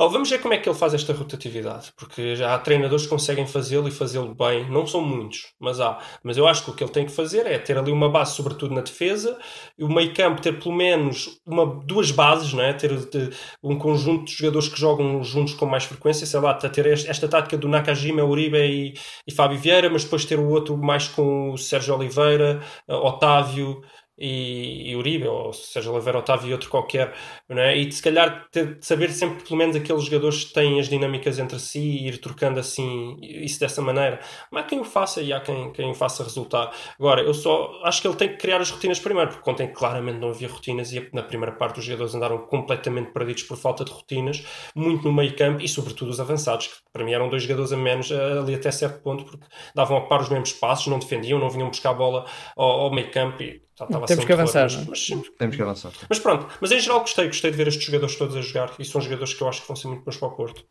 Oh, vamos ver como é que ele faz esta rotatividade, porque já há treinadores que conseguem fazê-lo e fazê-lo bem. Não são muitos, mas há. Mas eu acho que o que ele tem que fazer é ter ali uma base, sobretudo na defesa, e o meio campo ter pelo menos uma, duas bases, não é? ter de- um conjunto de jogadores que jogam juntos com mais frequência, sei lá, ter este- esta tática do Nakajima, Uribe e, e Fábio Vieira, mas depois ter o outro mais com o Sérgio Oliveira, eh, Otávio e, e Uribe, ou Sérgio Oliveira, Otávio e outro qualquer, é? e de se calhar ter, de saber sempre pelo menos aqueles jogadores que têm as dinâmicas entre si e ir trocando assim isso dessa maneira. Mas há quem o faça e há quem, quem o faça resultar. Agora, eu só acho que ele tem que criar as rotinas primeiro, porque ontem claramente não havia rotinas e na primeira parte os jogadores andaram completamente perdidos por falta de rotinas, muito no meio campo e sobretudo os avançados, que para mim eram dois jogadores a menos eh, ali até certo ponto, porque davam a ocupar os mesmos espaços, não defendiam, não vinham buscar a bola ao, ao meio campo e já estava Temos que avançar, mas- é? mas sim, Temos que avançar. mas pronto, mas em geral gostei, gostei de ver estes jogadores todos a jogar e são jogadores que eu acho que vão ser muito bons para o Porto.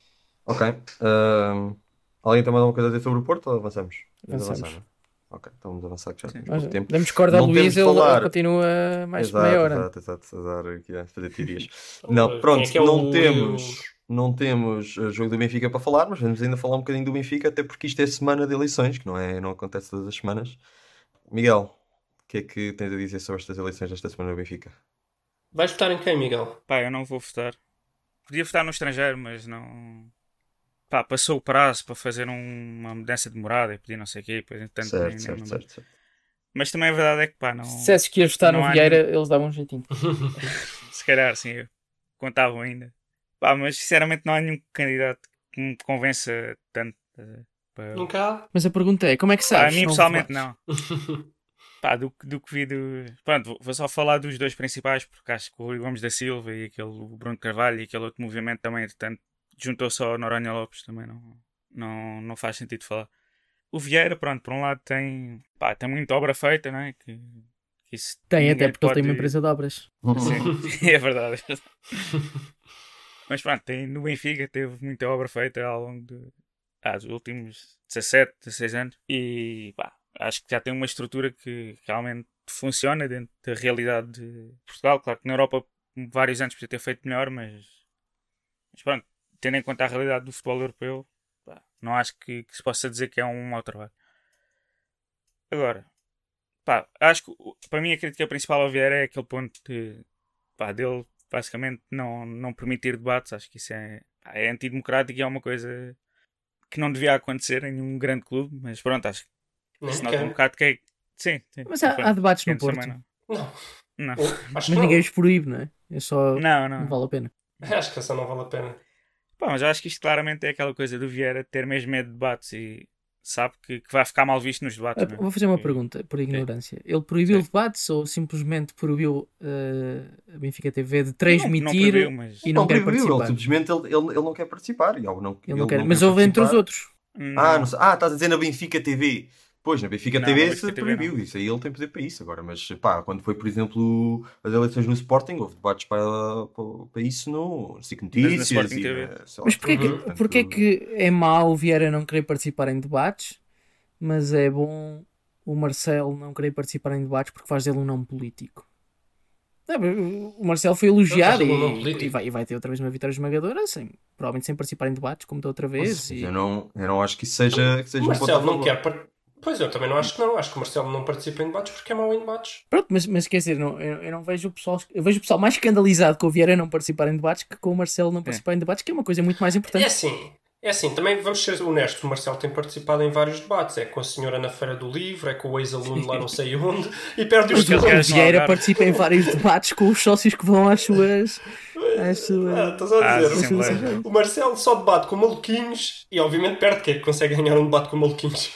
Ok. Ahm, alguém tem mais alguma coisa a dizer sobre o Porto ou avançamos? Vamos Avançamos. é? Ok, então vamos avançar que já temos pouco tempo. damos corda ao Não temos Luís, ele continua mais de Exato, meia hora. exato, exato, exato, aqui a fazer teorias. [LAUGHS] Não, é pronto, que é não o- temos, não temos uh, jogo do Benfica para falar, mas vamos ainda falar um bocadinho do Benfica, até porque isto é semana de eleições, que não, é, não acontece todas as semanas. Miguel, o que é que tens a dizer sobre estas eleições desta semana do Benfica? Vais votar em quem, Miguel? Pá, eu não vou votar. Podia votar no estrangeiro, mas não. Pá, passou o prazo para fazer um- uma mudança de morada e pedir não sei o quê. Depois, entretanto, certo, nem- certo, nem- certo, certo. Mas também a verdade é que, pá, não. Se dissesses que ias votar no Vieira, eles davam um jeitinho. [LAUGHS] Se calhar, sim, eu- contavam ainda. Pá, mas sinceramente não há nenhum candidato que me convença tanto. eh, para... Nunca há? Mas a pergunta é, como é que Pá, a sabes? mim pessoalmente não. [LAUGHS] Pá, do, que- do que vi do. Pronto, vou- só falar dos dois principais, porque acho que o Rui Gomes da Silva e aquele Bruno Carvalho e aquele outro movimento também, entretanto, juntou-se ao Noronha Lopes, também não, não, não faz sentido falar. O Vieira, pronto, por um lado tem, pá, tem muita obra feita, não é? Que, que isso Tem, até porque ele tem pode- uma empresa de obras. Sim, [LAUGHS] é verdade. é [LAUGHS] verdade. Mas pronto, tem, no Benfica teve muita obra feita ao longo de, ah, dos últimos 17, 16 anos e pá, acho que já tem uma estrutura que realmente funciona dentro da realidade de Portugal. Claro que na Europa vários anos podia ter feito melhor, mas, mas pronto, tendo em conta a realidade do futebol europeu, pá, não acho que, que se possa dizer que é um mau trabalho. Agora, pá, acho que para mim a crítica principal ao Vieira é aquele ponto de, pá, dele basicamente não, não permitir debates. Acho que isso é, é antidemocrático e é uma coisa que não devia acontecer em nenhum grande clube, mas pronto, acho que se nota um bocado que é. Sim, sim. Mas há, há debates no Porto. também Não. Não, não. Eu Mas não. ninguém os proíbe, não é? É só. Não, Não não. vale a pena. Acho que essa não vale a pena. Pá, mas eu acho que isto claramente é aquela coisa do Vieira ter mesmo medo de debates e sabe que, que vai ficar mal visto nos debates. Ah, não é? Vou fazer uma pergunta, por ignorância. Ele proibiu debates ou simplesmente proibiu eh, a Benfica TV de Não, não transmitir proibiu, mas- e não, quer proibiu, ele participar? simplesmente ele, ele, ele não quer participar. E, ou não, Ele não quer. Mas houve entre os outros. Ah, não sei. ah, estás a dizer na Benfica TV. Pois, na Benfica Não, TV TV proibiu, isso aí ele tem poder para isso agora, mas pá, quando foi, por exemplo, as eleições no Sporting, houve debates para, para, para isso no SIC Notícias Sporting e lá, Mas porquê, que, portanto, porquê que é mau o Vieira não querer participar em debates, mas é bom o Marcelo não querer participar em debates porque faz dele um nome político? Não, mas o Marcelo foi elogiado um e, e vai, e vai ter outra vez uma vitória esmagadora, sem, provavelmente sem participar em debates, como da outra vez. mas e- eu, não, eu não acho que isso seja, que seja O um Marcelo não favor. quer. par- Pois eu também não acho que não. Acho que o Marcelo não participa em debates porque é mau em debates. Pronto, mas, mas quer dizer, não, eu, eu não vejo o pessoal. Eu vejo o pessoal mais escandalizado com o Vieira não participar em debates que com o Marcelo não participar em debates, que é uma coisa muito mais É importante. assim. É assim, também vamos ser honestos, o Marcelo tem participado em vários debates. É com a senhora na Feira do Livro, é com o ex-aluno lá não sei onde, e perde os Mas o, Vieira participa em vários debates com os sócios que vão às suas. Às Ah, suas... estás a Ah, dizer, sim, o- Marcelo só debate com maluquinhos e obviamente perde quem é que consegue ganhar um debate com maluquinhos.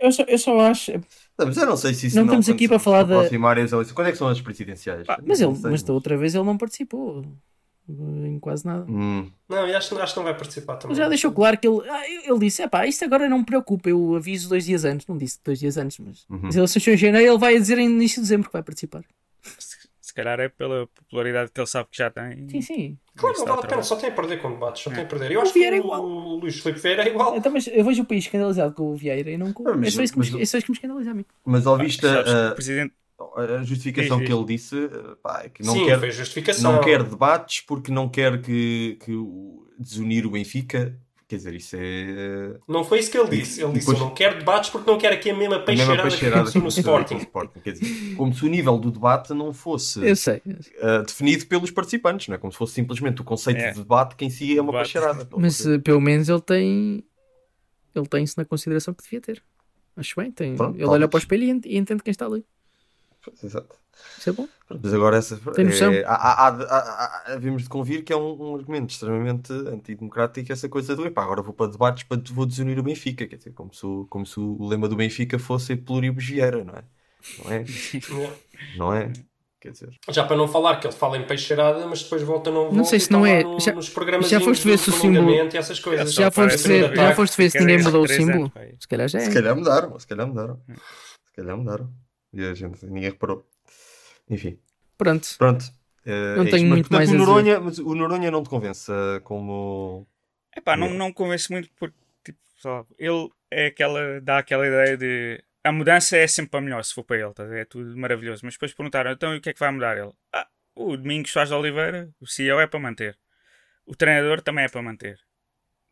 Eu só, eu só acho. Não, mas eu não sei se isso Não não, estamos aqui para falar da-. Quando é que são as presidenciais? Mas, Não ele, mas da outra vez ele não participou. Em quase nada. Hum, Não, eu acho, acho que não vai participar também. Já deixou claro que ele. ah, ele disse: é pá, isto agora não me preocupa, eu aviso dois dias antes. Não disse dois dias antes, mas. Uhum. Mas ele se achou em janeiro, ele vai dizer em início de dezembro que vai participar. Se, se calhar é pela popularidade que ele sabe que já tem. Sim, sim. Claro, não vale a pena, só tem a perder com debates, só tem a perder. Eu O acho que Vieira é o, igual. o Luís Filipe Vieira é igual. Então, mas eu vejo o país escandalizado com o Vieira e não com. Ah, mas- é, só isso que me, mas- é só isso que me escandaliza a mim. mas ao vista Sabes que a, o presidente. A justificação Diz, que ele disse, eh, pá, é que não Sim, quer não quer debates porque não quer que, que o- desunir o Benfica. Quer dizer, isso é Não foi isso que ele disse. Ele disse: depois- Eu não quero debates porque não quero aqui a mesma a mesma peixeirada que peixeirada no aconteceu Sporting. Quer dizer, como se o nível do debate não fosse Eu sei. eh, definido pelos participantes, não é? Como se fosse simplesmente o conceito É. de debate que em si é uma Debate. peixeirada. Mas eh, pelo menos ele tem. Ele tem isso na consideração que devia ter. Acho bem. Tem... Pronto, ele olha para o espelho e entende quem está ali. [LAUGHS] Exato. Isso é bom. Mas agora essa Tem noção? é, há, há, há, há, havemos de convir que é um, um argumento extremamente antidemocrático essa coisa do epá, agora vou para debates para vou desunir o Benfica, quer dizer, como se, o- como se o lema do Benfica fosse pluribus Vieira, não é? Não é? [LAUGHS] Não é? Quer dizer, Já para não falar que ele fala em peixeirada, mas depois volta não Não sei se não é- já- nos programas já foste ver se o símbolo- e essas coisas. Já Só foste ver, já foste ver se ninguém mudou o símbolo? Se calhar já se é. calhar mudaram, se calhar mudaram. Se calhar mudaram. E a gente, ninguém reparou. Enfim, Pronto. pronto. eh, Não é tenho isto. Mas, muito portanto, mais o a dizer. Noronha, mas o Noronha não te convence eh, como. Epá, não, não me convence muito porque, tipo, lá, ele é aquela, dá aquela ideia de a mudança é sempre a melhor se for para ele, tá é tudo maravilhoso. Mas depois perguntaram, então e o que é que vai mudar ele? Ah, o Domingos Soares de Oliveira, o CEO é para manter. O treinador também é para manter.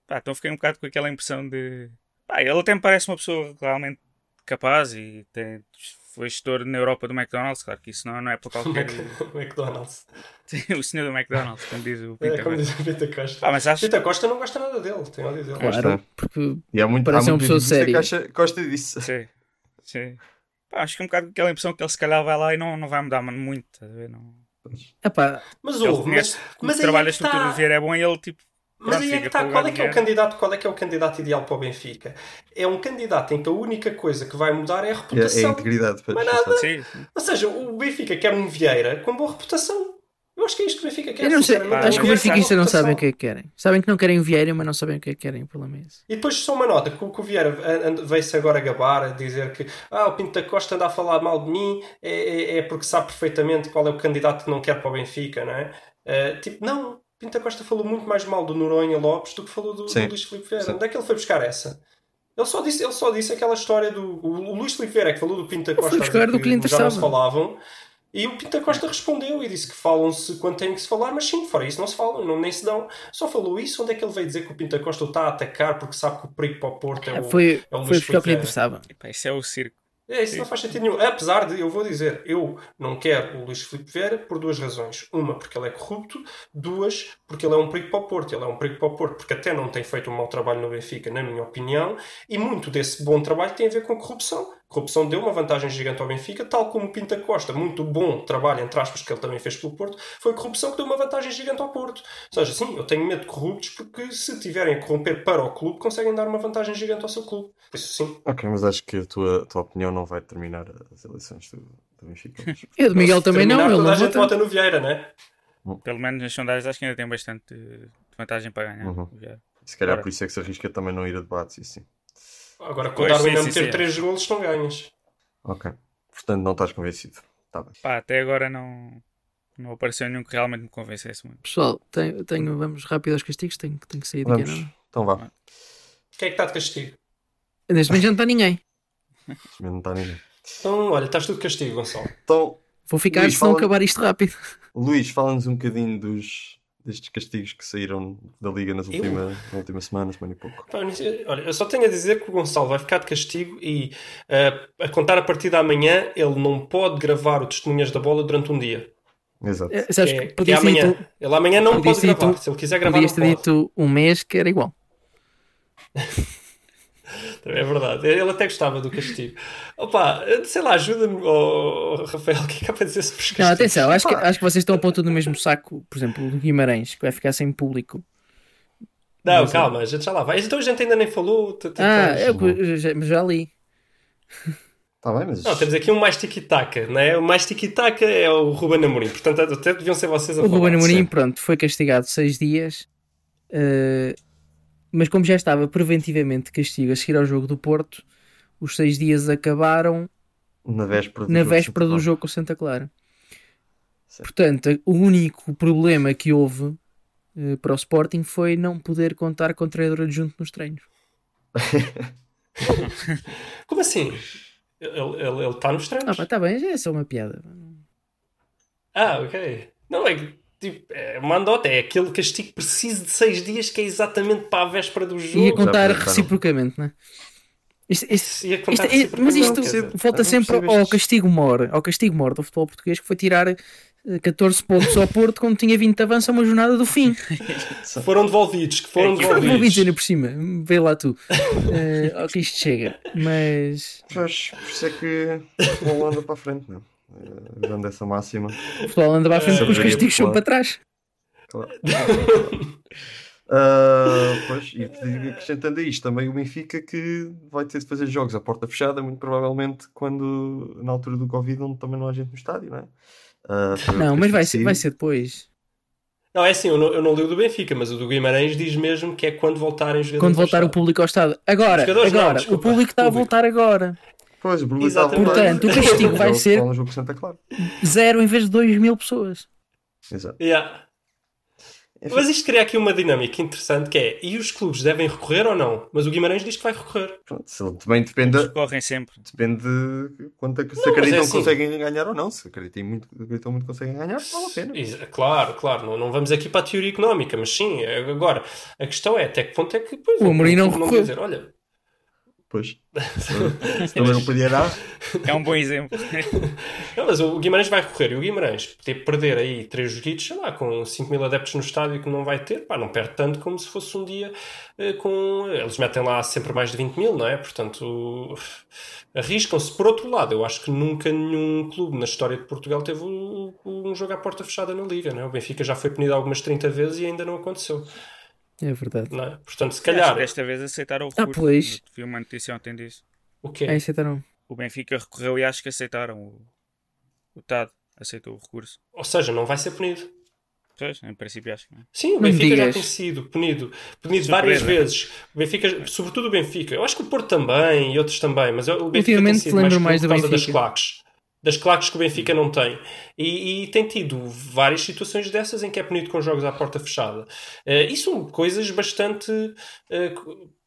Pá, então fiquei um bocado com aquela impressão de. Pá, ele até me parece uma pessoa realmente capaz e tem, foi gestor na Europa do McDonald's, claro que isso não, não é para qualquer. [LAUGHS] McDonald's. [LAUGHS] o senhor do McDonald's, como diz o É, Pinto. como diz o Costa. Ah, mas acho Pita Costa não gosta nada dele, tem ódio dele. Gosta. Claro, porque E há muito, Parece há uma pessoa séria. gosta disso. Sim, sim. Pá, acho que é um bocado aquela impressão que ele se calhar vai lá e não, não vai mudar mano, muito. A ver? Não... Epá, Mas ouve, conhece mas, que mas o aí trabalho é da que estrutura tá. de Vieira é bom e ele tipo. Mas aí é que está, o qual é que é o candidato, qual é que é o candidato ideal para o Benfica? É um candidato em que a única coisa que vai mudar é a É, é a reputação. integridade. pois, Mas nada. Sim. Ou seja, o Benfica quer um Vieira com boa reputação. Eu acho que é isto que o Benfica quer. eu não sei, sinceramente. acho que com benfiquistas não reputação. sabem o que é que querem. Sabem que não querem o Vieira, mas não sabem o que é que querem. O problema é esse. E depois só uma nota, que o que o Vieira veio-se agora gabar a dizer que ah, o Pinto da Costa anda a falar mal de mim é, é- é porque sabe perfeitamente qual é o candidato que não quer para o Benfica, não é? Eh, tipo, não, Pinto da Costa falou muito mais mal do Noronha Lopes do que falou do, do. Luís Filipe Vieira. Sim. Onde é que ele foi buscar essa? Ele só disse, ele só disse aquela história do. O, o Luís Filipe Vieira é que falou do Pinto da Costa buscar do que lhe já não se falavam. E o Pinto da Costa respondeu e disse que falam-se quando têm que se falar, mas sim, fora isso não se falam, não, nem se dão. Só falou isso, onde é que ele veio dizer que o Pinto da Costa o está a atacar porque sabe que o perigo para o Porto é o. Foi, é o foi Luís buscar o que lhe interessava. Epá, isso é o circo. É, isso não faz sentido nenhum. Apesar de, eu vou dizer, eu não quero o Luís Filipe Vieira por duas razões. Uma, porque ele é corrupto. Duas, porque ele é um perigo para o Porto. Ele é um perigo para o Porto porque até não tem feito um mau trabalho no Benfica, na minha opinião. E muito desse bom trabalho tem a ver com corrupção. Corrupção deu uma vantagem gigante ao Benfica, tal como o Pinta Costa, muito bom trabalho, entre aspas, que ele também fez pelo Porto, foi a corrupção que deu uma vantagem gigante ao Porto. Ou seja, sim, eu tenho medo de corruptos porque se tiverem a corromper para o clube, conseguem dar uma vantagem gigante ao seu clube. Por isso, sim. Ok, mas acho que a tua, tua opinião não vai determinar as eleições do, do Benfica. mas- E o de Miguel também não, Terminar, ele toda não a gente vota. no Vieira, né? Pelo menos nas sondagens acho que ainda tem bastante eh, vantagem para ganhar. Uhum. Se calhar Ora. por isso é que se arrisca também não ir a debates e assim. Agora com o Darwin sim, a sim, meter sim. 3 golos estão ganhas. Ok. Portanto, não estás convencido. Tá bem. Pá, até agora não, não apareceu nenhum que realmente me convencesse muito. Pessoal, tenho, tenho- vamos rápido aos castigos, tenho, tenho que sair daqui. Vamos. Não? Então vá. Quem é que está de castigo? Neste momento já não está ninguém. Neste momento não está ninguém. Então, olha, estás tudo de castigo, Gonçalo. Então, Vou ficar Luís, se não acabar isto rápido. Luís, fala-nos um bocadinho dos, destes castigos que saíram da Liga nas Eu? última, na última semana, semana e pouco. Olha, eu só tenho a dizer que o Gonçalo vai ficar de castigo e eh, a contar a partir da manhã ele não pode gravar o Testemunhas da Bola durante um dia. Exato. Eh, Sabes que que é, é amanhã. dito, Ele amanhã não pode gravar. dito- Se ele quiser gravar, podias não ter pode. dito um mês que era igual. [LAUGHS] É verdade. Ele até gostava do castigo. Opa, sei lá, ajuda-me, oh, Rafael, o que é que há para dizer sobre os Não, castigos? atenção, acho que, acho que vocês estão a pôr tudo no mesmo saco. Por exemplo, o do Guimarães, que vai ficar sem público. Não, Mas- calma, a gente já lá vai. Então a gente ainda nem falou. Ah, eu já, já li. Está bem, mas. Não, temos aqui um mais tiki-taka, não é? O mais tiki-taka é o Ruben Amorim. Portanto, até deviam ser vocês a O falar. Ruben Amorim, pronto, foi castigado seis dias. eh, mas como já estava preventivamente castigo a seguir ao jogo do Porto, os seis dias acabaram Na véspera do na jogo véspera do jogo com o Santa Clara. Sim. Portanto, o único problema que houve eh, para o Sporting foi não poder contar com o treinador adjunto nos treinos. [LAUGHS] Como assim? Ele, está nos treinos? Ah, pá, tá bem, já é só uma piada. Ah, ok. Não, é que tipo, é uma andota, é aquele castigo preciso de seis dias que é exatamente para a véspera do jogo. Ia contar pensaram. reciprocamente, não é? Isto- isto- Ia contar isto- mas isto volta sempre ao castigo mor, ao castigo mor do futebol português que foi tirar eh, 14 pontos ao Porto quando tinha 20 de avanço a uma jornada do fim. Foram devolvidos, que foram É Não vou devolvidos. por cima, vê lá tu. Eh, ao que isto chega. Mas Pois, por isso é que o anda para a frente, não é? Dando essa máxima. o futebol anda para a frente É, porque os deveria castigos são para trás. Claro. [LAUGHS] Ah, pois, e acrescentando a isto também o Benfica que vai ter de fazer jogos à porta fechada, muito provavelmente quando na altura do Covid, onde também não há gente no estádio, não é? Foi Não, mas vai ser, vai ser depois. Não, é assim, eu não, eu não li o do Benfica, mas o do Guimarães diz mesmo que é quando voltarem os jogadores. Quando voltar o público ao estado. Agora, Os jogadores não, agora, o público está a voltar agora. Pois, a Portanto, o castigo vai ser- no jogo Santa Clara. Zero em vez de 2 mil pessoas. Exato. Yeah. Mas isto cria aqui uma dinâmica interessante que é, e os clubes devem recorrer ou não? Mas o Guimarães diz que vai recorrer. Pronto, também depende, Correm sempre. depende de quanto é que se Não, mas acreditam é que assim. conseguem ganhar ou não. Se acreditam muito, acreditam muito que conseguem ganhar, vale a pena. Claro, claro, não, não vamos aqui para a teoria económica, mas sim, é- agora, a questão é até que ponto é que pois, O Amorim não clube recorreu. dizer, olha, Pois. [LAUGHS] também não podia dar. É um bom exemplo. [LAUGHS] não, mas o Guimarães vai recorrer e o Guimarães ter perder aí três joguitos, sei lá, com 5 mil adeptos no estádio que não vai ter, pá, não perde tanto como se fosse um dia eh, com. Eles metem lá sempre mais de 20 mil, não é? Portanto, arriscam-se. Por outro lado, eu acho que nunca nenhum clube na história de Portugal teve um, um jogo à porta fechada na Liga, não é? O Benfica já foi punido algumas 30 vezes e ainda não aconteceu, É verdade. não é? Portanto, se Acho calhar. que desta vez aceitaram o Ah, recurso. pois. Vi uma notícia ontem disso. O quê? É então. O Benfica recorreu e acho que aceitaram. O, o TAD aceitou o recurso. Ou seja, não vai ser punido. Pois, em princípio acho que não. Sim, o Benfica já tem sido punido, punido Surpresa. várias vezes. O Benfica, sobretudo o Benfica, eu acho que o Porto também e outros também, mas o Benfica Ultimamente tem sido lembro mais, por causa das claques. Das claques que o Benfica não tem. E, e tem tido várias situações dessas em que é punido com jogos à porta fechada. Eh, e são coisas bastante eh,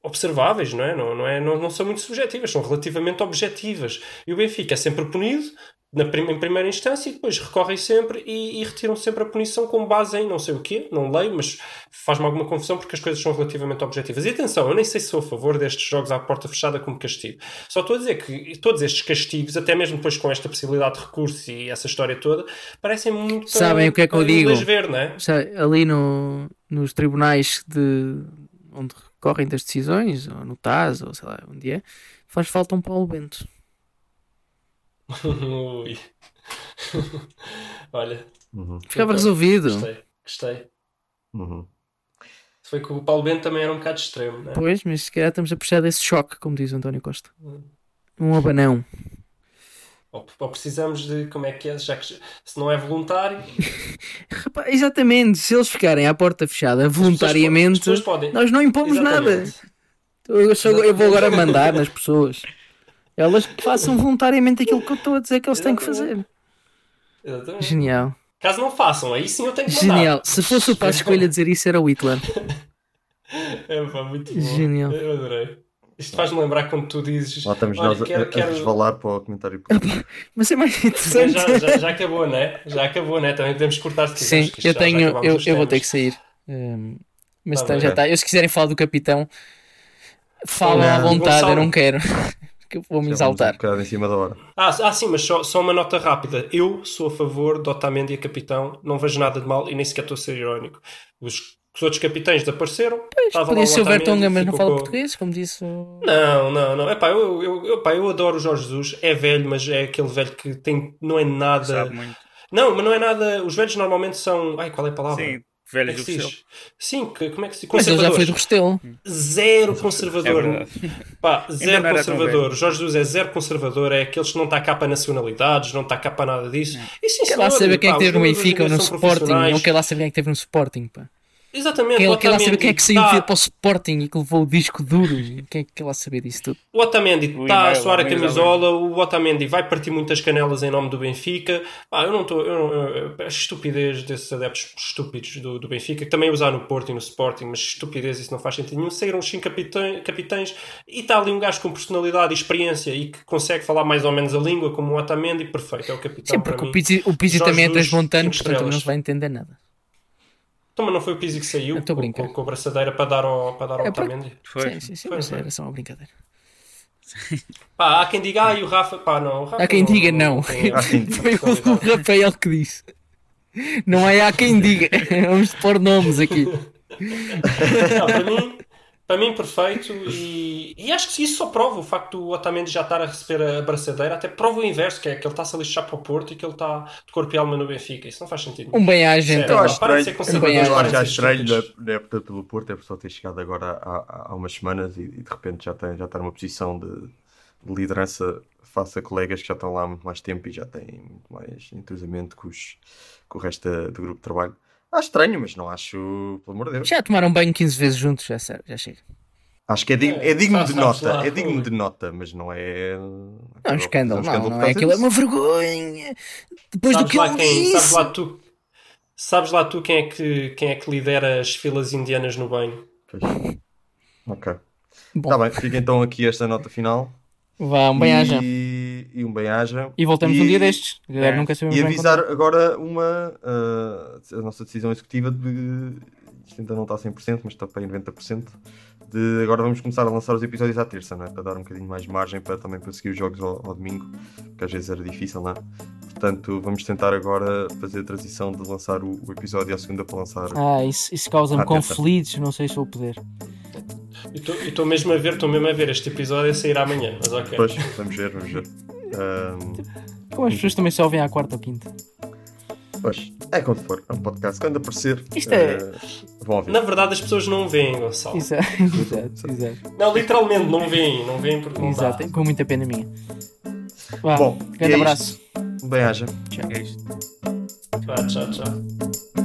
observáveis, não é? Não, não, é não, não são muito subjetivas, são relativamente objetivas. E o Benfica é sempre punido na prim- em primeira instância e depois recorrem sempre e, e retiram sempre a punição com base em não sei o quê, não leio, mas faz-me alguma confusão porque as coisas são relativamente objetivas. E atenção, eu nem sei se sou a favor destes jogos à porta fechada como castigo. Só estou a dizer que todos estes castigos, até mesmo depois com esta possibilidade de recurso e essa história toda, parecem muito Sabem o que é que eu digo? ver, não é? Ali no, nos tribunais de onde recorrem das decisões, ou no TAS, ou sei lá, onde é, faz falta um Paulo Bento. [LAUGHS] Ui. Olha, Uhum, Ficava Então, resolvido. gostei, gostei. uhum. Foi que o Paulo Bento também era um bocado extremo, não é? Pois, mas se calhar estamos a precisar desse choque, como diz o António Costa. Um abanão. Ou, ou precisamos de, como é que é, já que se não é voluntário, [LAUGHS] Rapaz, exatamente, se eles ficarem à porta fechada pessoas- voluntariamente, pessoas podem. nós não impomos nada. Exatamente. Eu, sou- eu vou agora mandar nas pessoas. Elas façam voluntariamente aquilo que eu estou a dizer que eles têm que fazer. Exatamente. Genial. Caso não façam, aí sim eu tenho que mandar. Genial. Se fosse o [LAUGHS] passo escolha a dizer isso, era o Hitler. É pá, muito bom. Genial. Eu adorei. Isto faz-me lembrar quando tu dizes. Lá estamos "Olha, nós a, quero- a- quero- resvalar para o comentário. Mas é mais [LAUGHS] interessante. já, já, já acabou, né? Já acabou, né? Também podemos cortar se quiseres, Sim, eu já- tenho. Eu, eu vou ter que sair. Hum, mas Tá então já está. Eu, se quiserem falar do capitão, falam à vontade, eu não quero. [LAUGHS] que eu vou me Já vamos um exaltar. bocado em cima da hora. Ah, ah, sim, mas só, só uma nota rápida. Eu sou a favor de Otamendi a capitão, não vejo nada de mal e nem sequer estou a ser irónico. Os, os outros capitães desapareceram. estava lá Podia o ser o Vertonghen, mas não fala com- português, como disse o. Não, não, não. Epá, eu, eu, eu, epá, eu adoro o Jorge Jesus. É velho, mas é aquele velho que tem, não é nada. Sabe muito. Não, mas não é nada. Os velhos normalmente são. Ai, qual é a palavra? Sim, é velhos que do? Restelo. Sim, que, como é que se? Mas ele já foi do. Restelo. Zero É conservador. verdade. Pá, zero conservador. Jorge Jesus é zero conservador. É aqueles que não está cá para nacionalidades, não está cá para nada disso. E sim, Quer lá saber quem é que teve no Benfica ou no Sporting. Não quer lá saber quem é que teve no Sporting. Pá. Exatamente. Quem, o quer lá saber quem é que saiu Otamendi para o Sporting e que levou o disco duro. Quem é que quer lá saber disso tudo? O Otamendi está a suar a camisola, o Otamendi vai partir muitas canelas em nome do Benfica. Ah, eu não estou. Eu, não- eu- a estupidez desses adeptos estúpidos do, do Benfica, que também usar no Porto e no Sporting, mas estupidez, isso não faz sentido nenhum. Saíram os 5 capitães, capitães e está ali um gajo com personalidade e experiência e que consegue falar mais ou menos a língua, como o Otamendi, perfeito, é o capitão. Sim, porque o Pizzi, o Pizzi também é transmontano, portanto não vai entender nada. Então, mas não foi o Pizzi que saiu com, com, com a braçadeira para dar ao, para dar ao É Otamendi? Foi. Sim, sim, sim, Foi, mas foi. era só uma brincadeira. Pá, há quem diga, ah, e o Rafa, pá, não. o Rafa Há quem diga não. tem Há quem diga. Foi o personalidade. Rafael que disse. Não é há quem diga. [LAUGHS] Vamos pôr nomes aqui. Não, para mim, para mim perfeito e, e acho que isso só prova o facto do Otamendi já estar a receber a braçadeira, até prova o inverso, que é que ele está-se a lixar para o Porto e que ele está de corpo e alma no Benfica. Isso não faz sentido. Um bem-aja Sério, então. Eu acho para de ser estranho, conservador, de já estranho na, época pelo Porto, é por só ter chegado agora há, há, umas semanas e, e de repente já, tem, já está numa posição de, de liderança face a colegas que já estão lá há muito mais tempo e já têm muito mais entrosamento com, os, com o resto do grupo de trabalho. Acho estranho, mas não acho, pelo amor de Deus. Já tomaram banho 15 vezes juntos, já, sério, já chega. Acho que é digno, é É, digno de sabes nota, lá, é digno de nota, mas não é. Não é um escândalo, não, não por é aquilo, é uma vergonha. Depois do Sabes que lá ele quem, sabes disse. lá tu, sabes lá tu quem é que quem é que lidera as filas indianas no banho? Pois. Ok. Está bem, fica então aqui esta nota final. vá, um bem-aja. E, e um bem-aja. E voltamos E- um dia destes. É. nunca sabemos E avisar agora uma uh, a nossa decisão executiva de isto ainda não está a 100%, mas está para aí 90%. De agora vamos começar a lançar os episódios à terça, não é? para dar um bocadinho mais de margem para também conseguir os jogos ao, ao domingo, que às vezes era difícil, não é? Portanto, vamos tentar agora fazer a transição de lançar o, o episódio à segunda para lançar. Ah, isso, isso causa-me conflitos, não sei se vou poder. E estou mesmo a ver, estou mesmo a ver este episódio a sair amanhã, mas ok. Depois, vamos ver, vamos ver. Um, Como as pessoas também só ouvem à quarta ou quinta. pois, é quando for, é um podcast. Quando aparecer, Isto é- uh, vão ouvir. Na verdade as pesões não veem, Gonçalo. [LAUGHS] Exato, exato, exato. Não, literalmente não veem, não veem porque não dá. Exato, com muita pena minha. Vá, Bom, grande é abraço. Um bem-aja. É isto. Vá, tchau, tchau.